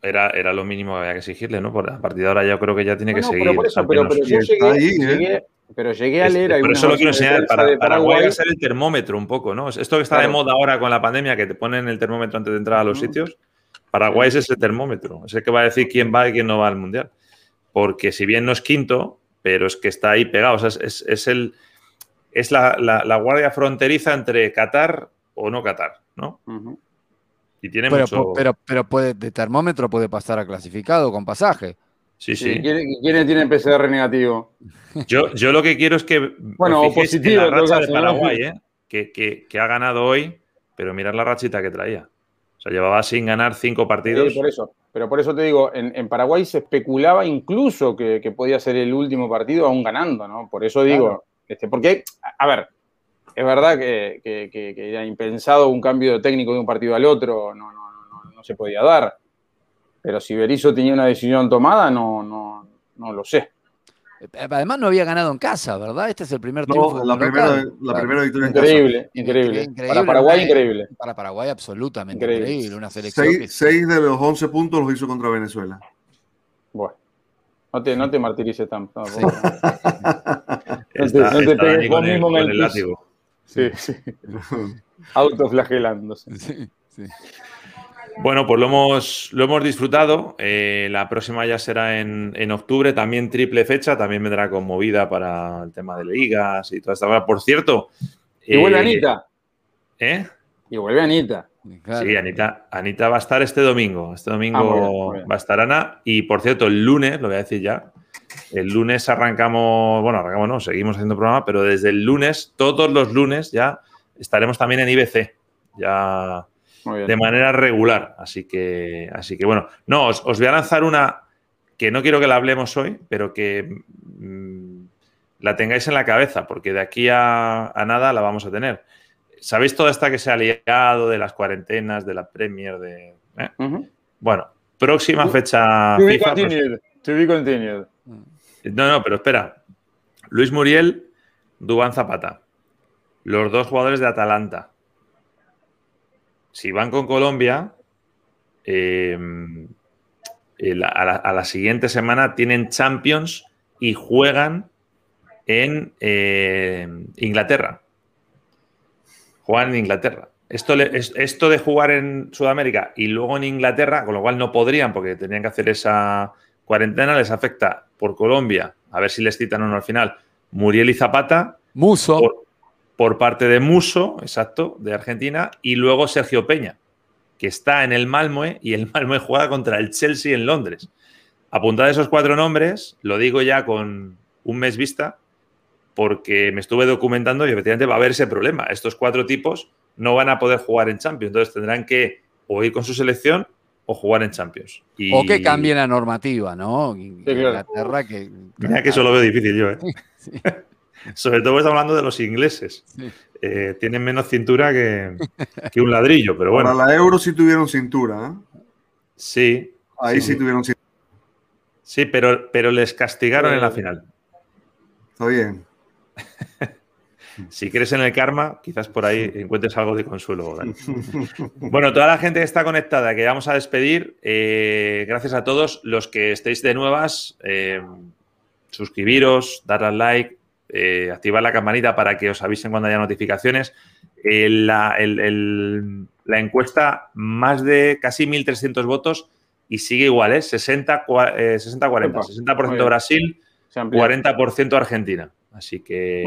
S1: Era, era lo mínimo que había que exigirle, ¿no? Por a partir de ahora yo creo que ya tiene que seguir.
S2: Pero, por eso, pero, yo llegué, ¿eh? pero llegué a leer.
S1: Por eso lo quiero enseñar. Para, Paraguay va a ser el termómetro un poco, ¿no? Esto que está de moda ahora con la pandemia, que te ponen el termómetro antes de entrar a los sitios. Paraguay es ese termómetro. Es el que va a decir quién va y quién no va al mundial. porque si bien no es quinto, pero es que está ahí pegado. O sea, es, el, es la, guardia fronteriza entre Qatar o no Qatar, ¿no?
S3: Y tiene pero, mucho... pero, pero puede, de termómetro puede pasar a clasificado con pasaje.
S1: Sí, sí.
S2: ¿Quiénes tienen PCR negativo?
S1: Yo, yo lo que quiero es que.
S2: Bueno, positivo.
S1: la racha de Paraguay, ¿eh? que, ha ganado hoy, pero mirar la rachita que traía. O sea, llevaba sin ganar cinco partidos.
S2: Sí, por eso. Pero por eso te digo, en, Paraguay se especulaba incluso que, podía ser el último partido aún ganando, ¿no? Por eso digo, este, porque, a ver, es verdad que, era impensado un cambio de técnico de un partido al otro, no, no, no, no se podía dar. Pero si Berizzo tenía una decisión tomada, no, no, no lo sé.
S3: Además no había ganado en casa, ¿verdad? Este es el primer triunfo.
S4: No, la, primera, la primera victoria
S2: increíble, en casa. Increíble, increíble. Para Paraguay, increíble.
S3: Para Paraguay, absolutamente increíble. Una
S4: selección seis, de los 11 puntos los hizo contra Venezuela.
S2: Bueno. No te, no te martirices tanto. No, no te, pegues vos mismo en el, látigo. Sí, sí. Autoflagelándose. Sí, sí.
S1: Bueno, pues lo hemos, lo hemos disfrutado. Eh, la próxima ya será en, octubre, también triple fecha, también vendrá con movida para el tema de ligas y toda esta cosa. Por cierto.
S2: Y vuelve eh, Anita.
S1: ¿Eh?
S2: Y vuelve Anita.
S1: Sí, Anita, Anita va a estar este domingo. Este domingo ah, va a estar Ana. Y por cierto, el lunes, lo voy a decir ya, el lunes arrancamos, bueno, arrancamos no, seguimos haciendo programa, pero desde el lunes, todos los lunes ya estaremos también en IBC. Ya de manera regular. Así que, así que bueno, no, os, voy a lanzar una que no quiero que la hablemos hoy, pero que mm, la tengáis en la cabeza, porque de aquí a, nada la vamos a tener. ¿Sabéis toda esta que se ha liado de las cuarentenas, de la Premier, de... Eh? Bueno, próxima fecha
S2: FIFA.
S1: No, no, pero espera. Luis Muriel, Dubán Zapata. Los dos jugadores de Atalanta si van con Colombia, em, a, la, siguiente semana tienen Champions y juegan en em, Inglaterra. Juegan en Inglaterra. Esto, esto de jugar en Sudamérica y luego en Inglaterra, con lo cual no podrían porque tenían que hacer esa cuarentena, les afecta por Colombia, a ver si les citan o no al final, Muriel y Zapata.
S3: Muso
S1: por parte de Muso, exacto, de Argentina, y luego Sergio Peña, que está en el Malmoe y el Malmoe juega contra el Chelsea en Londres. Apuntad esos cuatro nombres, lo digo ya con un mes vista, porque me estuve documentando y efectivamente va a haber ese problema. Estos cuatro tipos no van a poder jugar en Champions, entonces tendrán que o ir con su selección o jugar en Champions.
S3: O que cambie la normativa, ¿no?
S1: Inglaterra que... Mira que eso lo veo difícil yo, ¿eh? sí. Sobre todo estamos hablando de los ingleses. Eh, tienen menos cintura que, un ladrillo, pero bueno.
S4: Para la Euro sí tuvieron cintura, ¿eh?
S1: Sí.
S4: Ahí sí, tuvieron cintura.
S1: Sí, pero, pero les castigaron en la final.
S4: Está bien.
S1: si crees en el karma, quizás por ahí encuentres algo de consuelo. bueno, toda la gente que está conectada, que vamos a despedir, eh, gracias a todos los que estéis de nuevas, suscribiros, dar al like, eh, activar la campanita para que os avisen cuando haya notificaciones. Eh, la, encuesta, más de casi 1.300 votos y sigue igual, ¿eh? 60-40. 60% Brasil, 40% Argentina. Así que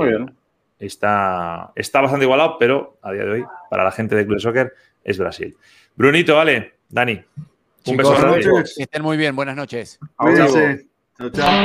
S1: Está, está bastante igualado, pero a día de hoy, para la gente de Club de Soccer, es Brasil. Brunito, vale, Dani.
S3: Un beso grande. Que estén muy bien, buenas noches.
S4: Chao, chao.